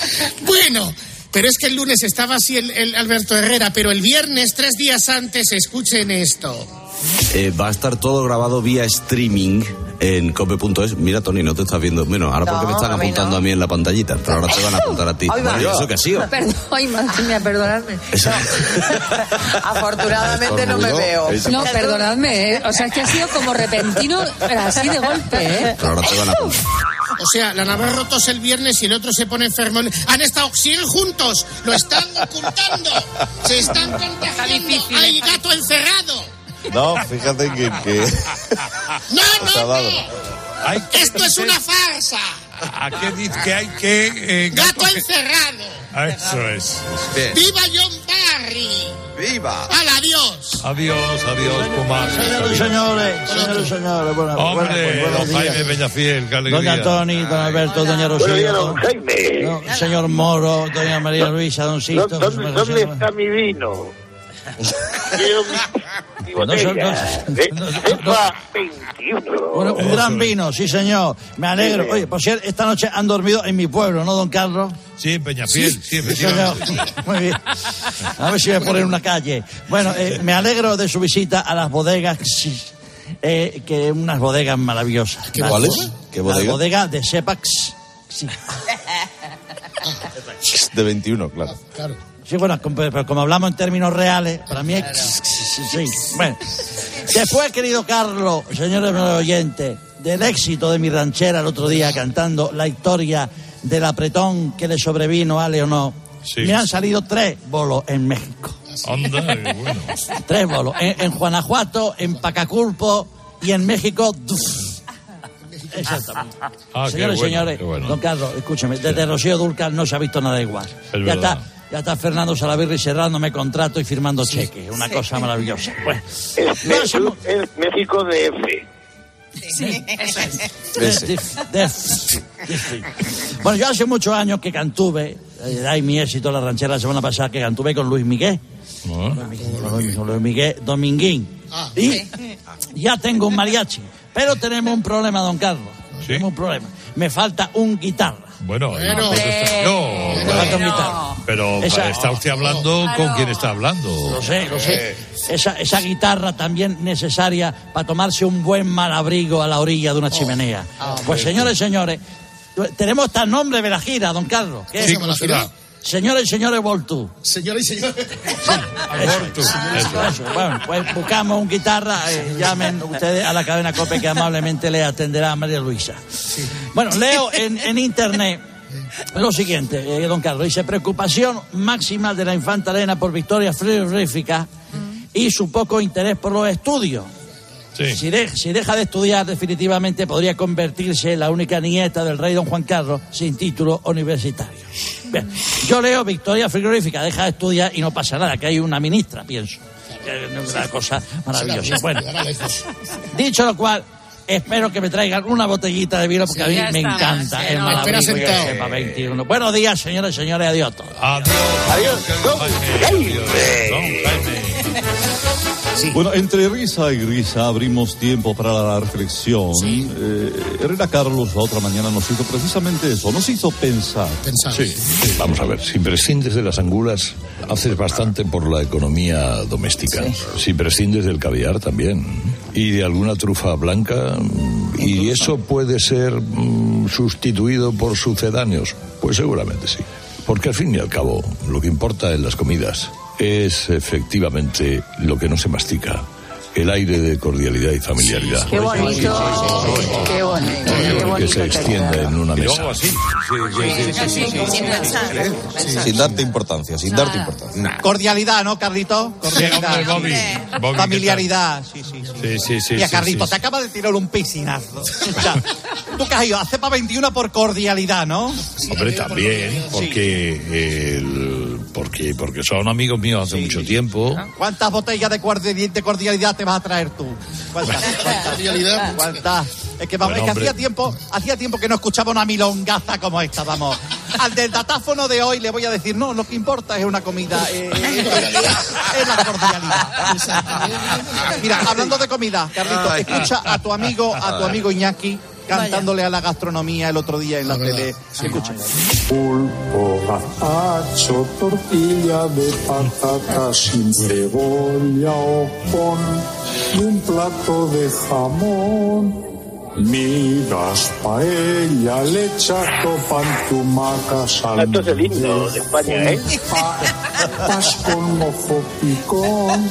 Bueno, pero es que el lunes estaba así el, el Alberto Herrera, pero el viernes, tres días antes, escuchen esto. Eh, va a estar todo grabado vía streaming en cope.es. Mira, Tony, no te estás viendo. Bueno, ahora porque me están a mí apuntando no. a mí en la pantallita, pero ahora te van a apuntar a ti. Ay. Bueno, ¿y eso qué ha sido? Perdón, ay, madre mía, perdonadme. Eso- Afortunadamente no me veo. No, perdonadme, ¿eh? o sea, es que ha sido como repentino, pero así de golpe, ¿eh? Pero ahora te van a apuntar. O sea, la Navarro tos el viernes y el otro se pone enfermo. Han estado, siguen juntos, lo están ocultando, se están contagiando. Hay gato encerrado. No, fíjate que... que... No, dado. Esto es una farsa. ¿A qué dice que hay que... eh, Gato encerrado. Ah, Eso es. ¡Viva John Barry! ¡Viva! ¡Al adiós! Adiós, adiós, Pumar. Señores y señores, señores y señores, buenas, Hombre, buenas- buenos don días. Jaime Peñafiel, qué alegría. Doña Tony, don Alberto, doña Rocío, don Jaime. don- señor Moro, doña María Luisa, don Sisto. ¿Dónde, está mi vino? Quiero mi, mi No, son- botella. Cepa 21. Bueno, un gran vino, sí señor. Me alegro. Sí. Oye, por cierto, esta noche han dormido en mi pueblo, ¿no, don Carlos? Sí, en Peñafiel, sí, señor. efectivamente. Muy bien. A ver si me ponen una calle. Bueno, eh, me alegro de su visita a las bodegas, sí, eh, que unas bodegas maravillosas. ¿Qué cuáles? bo- ¿Qué Las bodega? de Sepax. Sí. De 21, claro. Sí, bueno, como, pero como hablamos en términos reales, para mí es... Sí, bueno. Después, querido Carlos, señores oyentes, del éxito de mi ranchera el otro día cantando la historia del apretón que le sobrevino a Leonor, Sí. me han salido tres bolos en México. Anda, bueno. Tres bolos. En, en Guanajuato, en Pacaculpo y en México... ¡duf! Exactamente. Ah, Señores y bueno, señores, bueno. don Carlos, escúcheme, desde Rocío Dulcar no se ha visto nada igual. ya verdad. está, ya está Fernando Salaverri cerrándome contrato y firmando cheques, una cosa maravillosa. Bueno, Es, es- es México de F. Sí, eso es. de- de- de- bueno, yo hace muchos años que cantuve, eh, ahí mi éxito en la ranchera la semana pasada, que cantuve con Luis Miguel. Con Luis- con Luis Miguel Dominguín. Y ya tengo un mariachi, pero tenemos un problema, don Carlos. Tenemos un problema. Me falta un guitarra. Bueno, entonces está- no, pero Esa- está usted hablando con quien está hablando. Lo sé, lo sé. Esa, esa guitarra también necesaria para tomarse un buen malabrigo a la orilla de una chimenea. pues señores y señores, tenemos hasta el nombre de la gira, don Carlos. ¿Qué Sí, es? Señores y señores Voltu. Señores y señores. Eso. Bueno, pues buscamos un guitarra, eh, llamen ustedes a la cadena COPE que amablemente le atenderá a María Luisa. Bueno, leo en, en internet lo siguiente, eh, don Carlos, dice preocupación máxima de la infanta Elena por victoria frigorífica y su poco interés por los estudios. Si, de- si deja de estudiar definitivamente podría convertirse en la única nieta del rey don Juan Carlos sin título universitario. Bien, yo leo Victoria Frigorífica, deja de estudiar y no pasa nada, que hay una ministra, pienso. Es una cosa maravillosa. Bueno, dicho lo cual, espero que me traigan una botellita de vino porque Sí, a mí me encanta Sí, el no, malabrigo espera y el sentado. Cepa 21. Buenos días, señores y señores, adiós a todos. Adiós. Bueno, entre risa y risa abrimos tiempo para la reflexión. Eh, Herrera Carlos la otra mañana nos hizo precisamente eso, nos hizo pensar. Sí, vamos a ver, si prescindes de las angulas, haces bastante por la economía doméstica. Si prescindes del caviar también. Y de alguna trufa blanca, mm, y eso puede ser mm, sustituido por sucedáneos. Pues seguramente sí. Porque al fin y al cabo, lo que importa en las comidas es efectivamente lo que no se mastica. El aire de cordialidad y familiaridad. Qué bonito. Qué bonito. Qué que bonito. se extiende en una mesa. Sin darte importancia, sin darte importancia. Cordialidad, ¿no, Carlito? Cordialidad. Bobby, Bobby, ¿qué Familiaridad, sí, sí. Sí, sí, sí. Mira, Carlito, sí. te acaba de tirar un piscinazo. O sea, tú que has ido a cepa 21 por cordialidad, ¿no? Hombre, también, porque, el- porque, porque son amigos míos hace mucho tiempo. ¿Cuántas botellas de cordialidad, de cordialidad te vas a traer tú? ¿Cuántas? ¿Cuántas? ¿Cuántas? Es que, vamos, Bueno, es que hombre. hacía tiempo, hacía tiempo que no escuchaba una milongaza como esta, vamos. al del datáfono de hoy le voy a decir, no, lo que importa es una comida, eh, es la cordialidad. Mira, hablando de comida, Carlito, escucha a tu amigo, a tu amigo Iñaki cantándole a la gastronomía el otro día en la tele. Escucha. Pulpo, gazpacho, tortilla de patata sin cebolla o con un plato de jamón. Migas, paella, lechato, pantumaca, salmón. Esto es el himno de España, ¿eh? Papas con mojo picón,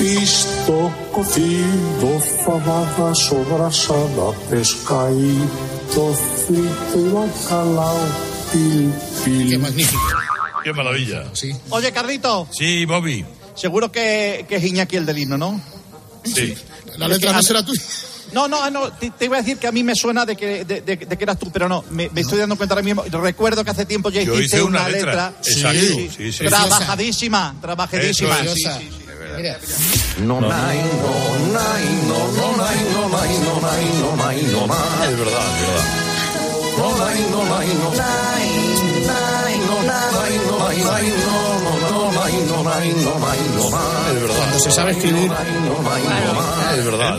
pisto cocido, fabada sobrasada, pescadito frito y bacalao, pil, pil. Qué magnífico. Qué maravilla. Sí. Oye, Carlito. Sí, Bobby. Seguro que, que es Iñaki el del himno, ¿no? Sí. La letra no será tuya. No, no, no, te, te iba a decir que a mí me suena de que, de, de- de que eras tú, pero no, me, me estoy dando cuenta ahora mismo. Recuerdo que hace tiempo ya hiciste hice una una letra. letra. Exacto, sí, sí. Trabajadísima, trabajadísima. Sí. No, no, no, no, no, no, no, no, Cuando se sabe escribir. Es verdad.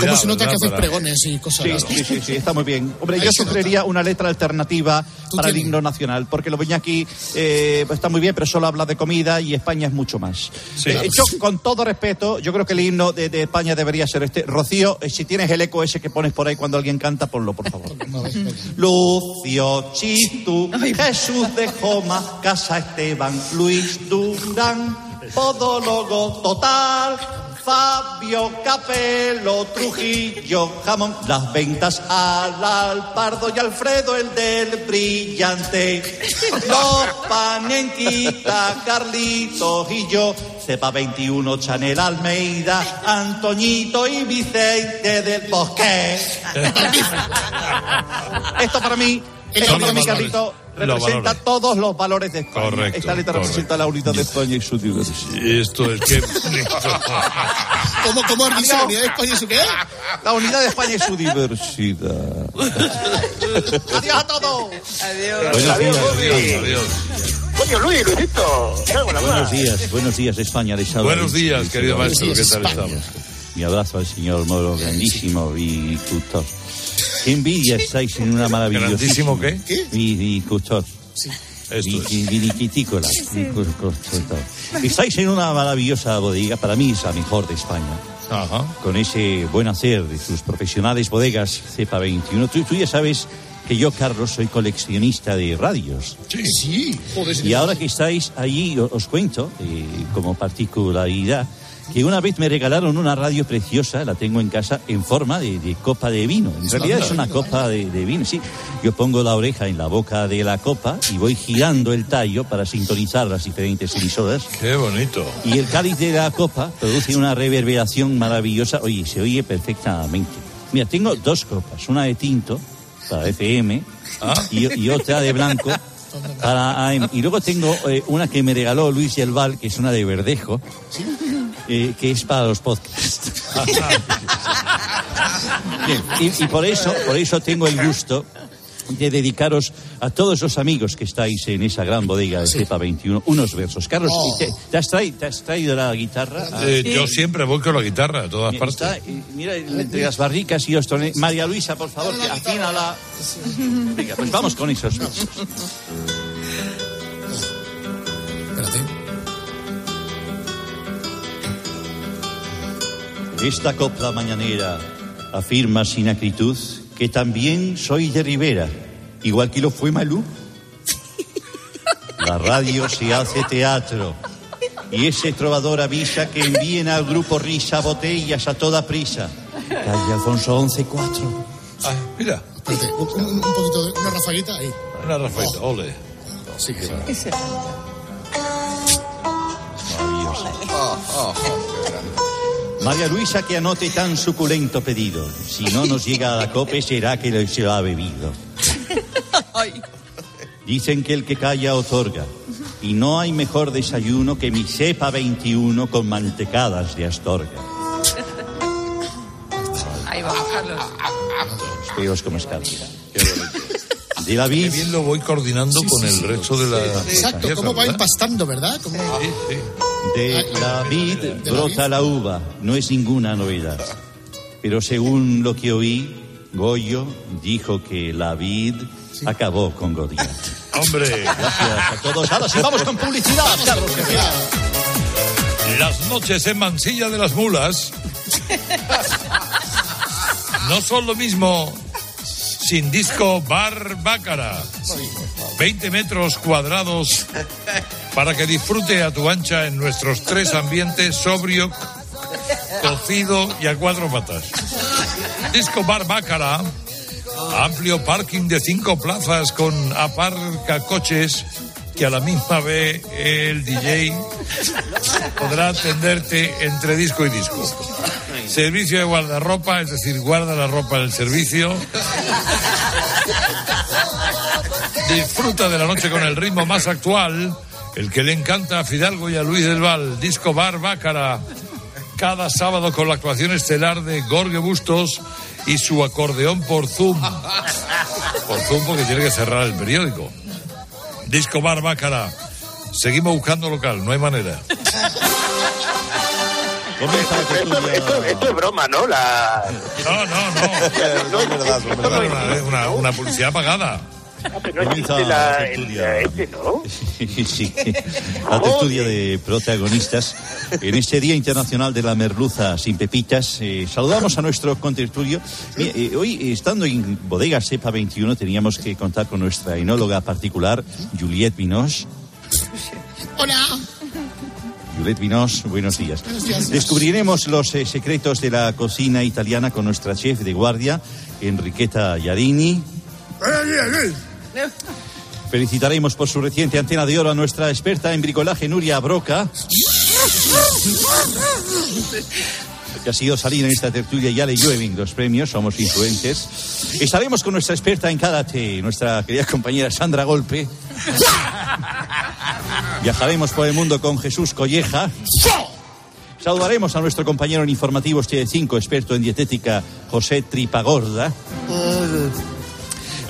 ¿Cómo se nota que haces pregones y cosas Sí, raras? sí, sí, sí, está muy bien. Hombre, yo sugeriría una letra alternativa para el himno nacional, porque lo aquí eh, está muy bien, pero solo habla de comida y España es mucho más. Eh, yo, con todo respeto, yo creo que el himno de, de España debería ser este. Rocío, eh, si tienes el eco ese que pones por ahí cuando alguien canta, ponlo, por favor. Lucio Chistu, Jesús de Joma, Casa Esteban, Luis Durán, Podólogo Total, Fabio Capello, Trujillo, Jamón, las ventas al Alpardo y Alfredo el del brillante, los panenquita, Carlitos y yo, Cepa 21, Chanel Almeida, Antoñito y Vicente del Bosque. Esto para mí, los Los representa valores. todos los valores de España. Correcto, Esta letra correcto. representa la unidad de España y su diversidad. Esto es que. ¿Cómo, cómo has dicho la unidad de España y su qué? La unidad de España y su diversidad. Adiós a todos. Buenos Adiós, días. Adiós. Coño, Luis, Luisito. Buenos días, buenos días España. Les habla Buenos días, querido maestro. ¿Qué tal estamos? Mi abrazo al señor Moro, grandísimo y cultor. Qué envidia estáis en una maravillosa. ¿Grandísimo qué? Y, y cultor. Esto Y, es. y vinivitícola. Y cul- cultor. Estáis en una maravillosa bodega, para mí es la mejor de España. Ajá. Con ese buen hacer de sus profesionales bodegas Cepa 21. Tú, tú ya sabes que yo, Carlos, soy coleccionista de radios. Sí. Sí. Joder, sí. Y ahora que estáis allí, o- os cuento, eh, como particularidad, que una vez me regalaron una radio preciosa, la tengo en casa, en forma de, de copa de vino. En realidad es una copa de, de vino, sí. Yo pongo la oreja en la boca de la copa y voy girando el tallo para sintonizar las diferentes emisoras. Qué bonito. Y el cáliz de la copa produce una reverberación maravillosa. Oye, se oye perfectamente. Mira, tengo dos copas, una de tinto para FM y, y otra de blanco para AM. Y luego tengo eh, una que me regaló Luis del Val, que es una de verdejo, eh, que es para los podcasts. Bien, y, y por eso, por eso tengo el gusto de dedicaros a todos los amigos que estáis en esa gran bodega de Cepa 21 unos versos. Carlos, Oh. ¿te, te has traído, te has traído la guitarra? Ah, Eh, Yo siempre voy con la guitarra a todas Mira, partes. está, mira, entre las barricas y los tornillos. María Luisa, por favor, que afina la... Venga, pues vamos con esos versos. Espérate. Esta copla mañanera afirma sin acritud que también soy de Rivera, igual que lo fue Malú. La radio se hace teatro y ese trovador avisa que envíen al grupo Risa botellas a toda prisa. Calle Alfonso 11-4. Ah, mira, Espérate, un, poquito de una rafaguita ahí. una Rafael, ole. Sí, que María Luisa que anote tan suculento pedido. Si no nos llega a la cope será que se lo ha bebido. Dicen que el que calla otorga. Y no hay mejor desayuno que mi cepa 21 con mantecadas de astorga. Ahí vamos, Carlos. Feos como escalas. De la vid, bien lo voy coordinando con el resto de la. Exacto, cómo va ¿verdad? empastando, ¿verdad? Cómo- de la vid brota la uva. No es ninguna novedad. Pero según lo que oí, Goyo dijo que la vid acabó con Godiat. Hombre. Gracias a todos. Ahora sí, vamos con publicidad, Carlos. Las noches en Mansilla de las Mulas no son lo mismo sin disco Bar Bácara. 20 metros cuadrados para que disfrute a tu ancha en nuestros tres ambientes sobrio, cocido y a cuatro patas. Disco Bar Bácara, amplio parking de cinco plazas con aparca coches que a la misma vez el DJ podrá atenderte entre disco y disco. Servicio de guardarropa, es decir, guarda la ropa en el servicio. Disfruta de la noche con el ritmo más actual, el que le encanta a Fidalgo y a Luis del Val, Disco Bar Bácara. Cada sábado con la actuación estelar de Gorge Bustos y su acordeón por Zoom. Por Zoom porque tiene que cerrar el periódico. Disco Bar Bácara. Seguimos buscando local, no hay manera. Esto, esto- esto es broma, ¿no? La... No, no, no. Una, una- una publicidad pagada. Comienza existe la- la este, ¿no? Sí, la tertulia de protagonistas. En este Día Internacional de la Merluza sin pepitas, eh, saludamos a nuestro contertulio. Eh, hoy, estando en Bodega Cepa 21, teníamos que contar con nuestra enóloga particular, Juliette Vinos. Hola. Juliette Vinos, buenos días. Buenos días. Descubriremos los eh, secretos de la cocina italiana con nuestra chef de guardia, Enriqueta Iarini. Felicitaremos por su reciente antena de oro a nuestra experta en bricolaje, Nuria Broca. que ha sido salir en esta tertulia ya le llueven los premios, somos influentes. Estaremos con nuestra experta en karate, nuestra querida compañera Sandra Golpe. Viajaremos por el mundo con Jesús Colleja. Saludaremos a nuestro compañero en informativos TE5, experto en dietética, José Tripagorda.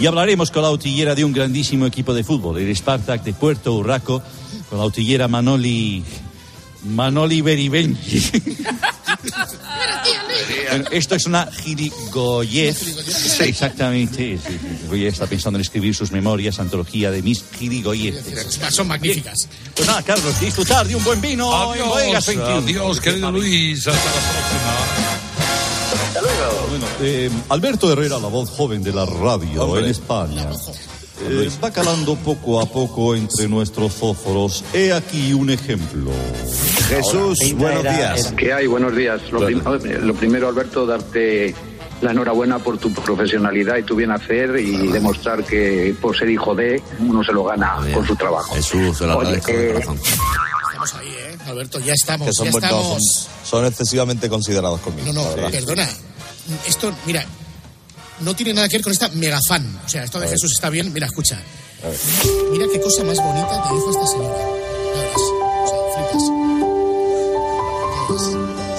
Y hablaremos con la autillera de un grandísimo equipo de fútbol, el Spartak de Puerto Urraco, con la autillera Manoli. Manoli Beribenji. Bueno, esto es una giligoyez. Exactamente. sí, sí. Estar pensando en escribir sus memorias, antología de mis giligoyeces. Son magníficas. Pues nada, Carlos, disfrutar de un buen vino en Adiós, 21. adiós, querido Luis. Hasta la próxima. Bueno, eh, Alberto Herrera, la voz joven de la radio en España. eh, va calando poco a poco entre nuestros fósforos. He aquí un ejemplo. Jesús, buenos días. ¿Qué hay? Buenos días. Lo, prim- lo primero, Alberto, darte la enhorabuena por tu profesionalidad y tu bien hacer y demostrar que por ser hijo de uno se lo gana con su trabajo. Jesús, se lo Oye, agradezco de corazón. Estamos ahí, ¿eh? Alberto, ya estamos. Que son, ya buenos- no, estamos. son, son excesivamente considerados conmigo. No, no, perdona. Esto, mira, no tiene nada que ver con esta megafan. O sea, esto de. Jesús está bien. Mira, escucha. Mira qué cosa más bonita te hizo esta señora. O sea, flipas.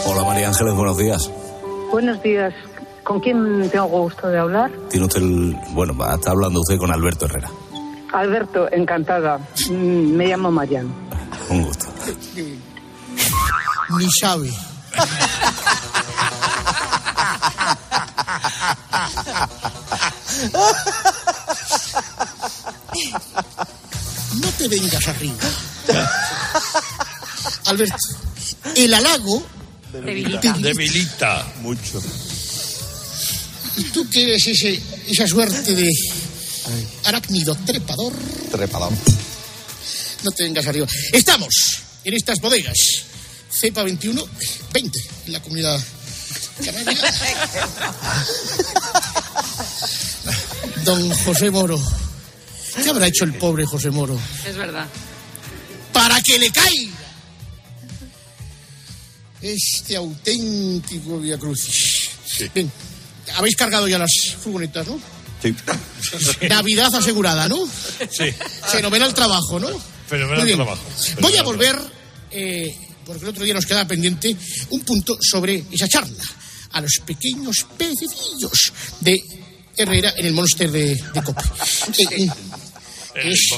Hola María Ángeles, buenos días. Buenos días. ¿Con quién tengo gusto de hablar? Tiene usted el... Bueno, está hablando usted con Alberto Herrera. Alberto, encantada. Mm, Me llamo Marian. Un gusto. Ni sabe. No te vengas arriba. Alberto, el halago Debilita. Debilita. Mucho. y tú que eres ese, esa suerte de arácnido trepador, Trepador. no te vengas arriba. Estamos en estas bodegas. Cepa 21, 20 en la comunidad. Don José Moro. ¿Qué habrá hecho el pobre José Moro? Es verdad. Para que le caiga este auténtico Via Crucis. Bien, habéis cargado ya las furgonetas, ¿no? Sí. Navidad asegurada, ¿no? Sí. Fenomenal trabajo, ¿no? Fenomenal trabajo. Voy a volver, eh, porque el otro día nos queda pendiente, un punto sobre esa charla a los pequeños pececillos de Herrera en el Monster de, de Cope. Eh, es,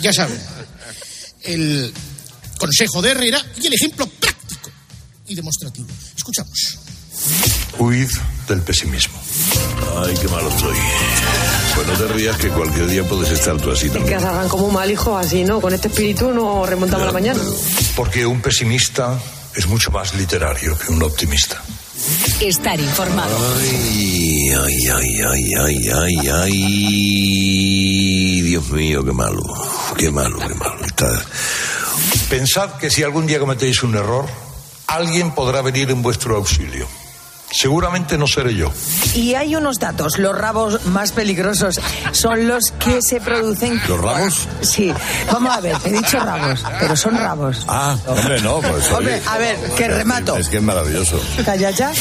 ya saben, el consejo de Herrera y el ejemplo práctico y demostrativo. Escuchamos. Huid del pesimismo. Ay, qué malo estoy. Pues no te rías que cualquier día puedes estar tú así Que también. salgan como un mal hijo, así, ¿no? Con este espíritu no remontamos la mañana. Porque un pesimista es mucho más literario que un optimista. Estar informado. Ay, ay, ay, ay, ay, ay, ay. Dios mío, qué malo. Qué malo, qué malo. Pensad que si algún día cometéis un error, alguien podrá venir en vuestro auxilio. Seguramente no seré yo. Y hay unos datos. Los rabos más peligrosos son los que se producen. ¿Los rabos? Sí. Vamos a ver, he dicho rabos, pero son rabos. Ah, hombre, no, pues. Hombre, oye, a ver, que remato. Es que es maravilloso. Calla ya.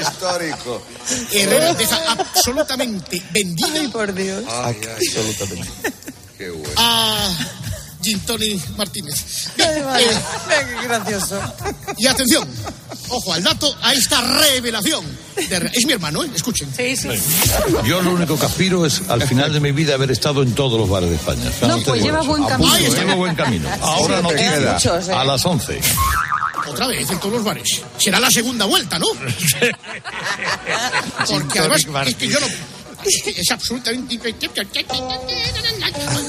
Histórico. Herrera deja absolutamente vendido por Dios. absolutamente. Qué bueno. Gintoni Martínez. Ay, vale. Eh, Venga, qué gracioso. y atención, ojo al dato, a esta revelación. de es mi hermano, ¿eh? escuchen. Sí, sí. Yo lo único que aspiro es al final de mi vida haber estado en todos los bares de España. No, pues lleva buenos. buen A camino. punto, llevo buen camino. Ahora no queda. muchos, ¿eh? A las 11. Otra vez en todos los bares. Será la segunda vuelta, ¿no? Porque además es que yo no. Es absolutamente.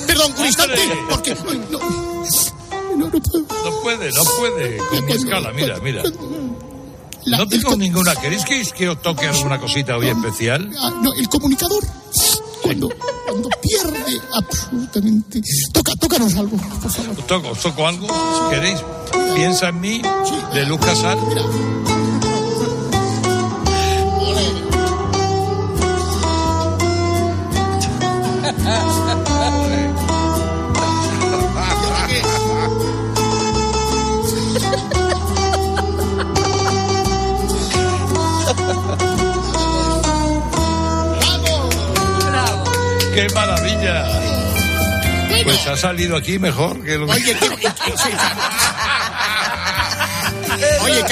Perdón, un instante, porque. no. No, no puedo. No puede, no puede. Con mi escala, mira, mira. La- No tengo ninguna. ¿Queréis que, que os toque alguna cosita hoy especial? ah, no, el comunicador. Cuando, cuando pierde absolutamente. Toca, tócanos algo, por favor. ¿Os toco, os toco algo? Si queréis, piensa en mí, de Luz Casal. Mira. ¡Qué maravilla! Pues ha salido aquí mejor que lo. Oye, que-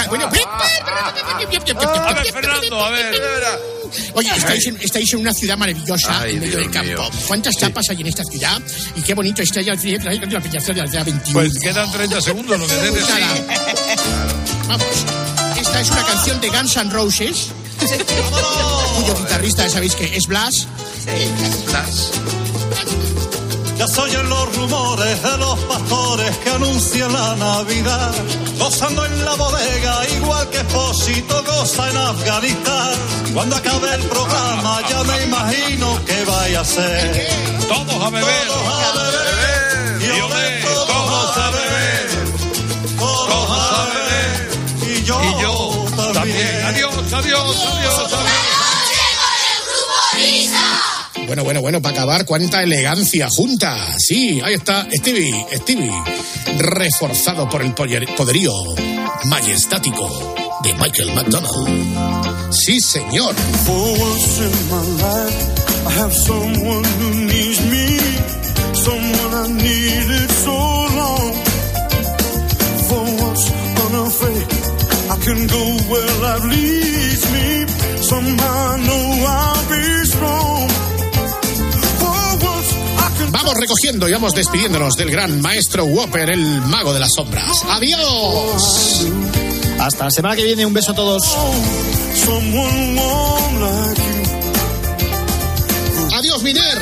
bueno, A ver, Fernando, a ver. Oye, estáis en, estáis en una ciudad maravillosa Ay, en medio Dios del campo. mío. ¿Cuántas tapas hay en esta ciudad? Y qué bonito está ya el la aplicación de la ciudad 21. Pues quedan 30 segundos, lo que debe. Vamos. Esta es una canción de Guns N' Roses. Cuyo guitarrista, sabéis que es Blas. Ya se oyen los rumores de los pastores que anuncian la Navidad. Gozando en la bodega, igual que Esposito goza en Afganistán. Cuando acabe el programa, ya me imagino que vaya a ser. Todos a beber. Todos a beber. Y todos a beber. Todos a beber. Y yo, Y yo también. Adiós, adiós, adiós, adiós. Bueno, bueno, bueno, para acabar, cuánta elegancia junta. Sí, ahí está Stevie, Stevie, reforzado por el poder- poderío majestático de Michael McDonald. Sí, señor. I I I can go where life leads me. Somehow I know I'll Vamos recogiendo y vamos despidiéndonos del gran maestro Whopper, el mago de las sombras. ¡Adiós! Hasta la semana que viene, un beso a todos. ¡Adiós, Miner!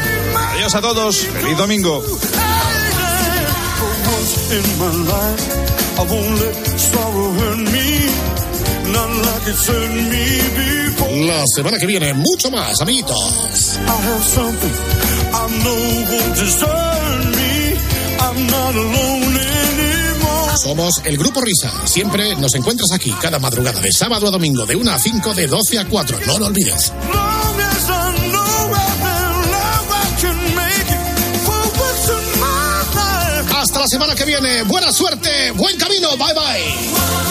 Adiós a todos. Feliz domingo. For once in my life, I won't let sorrow hurt me. Not like it's hurt me before. La semana que viene, mucho más, amiguitos. Somos el Grupo Risa. Siempre nos encuentras aquí, cada madrugada de sábado a domingo, de 1 a 5, de 12 a 4. No lo olvides. Hasta la semana que viene. Buena suerte, buen camino. Bye bye.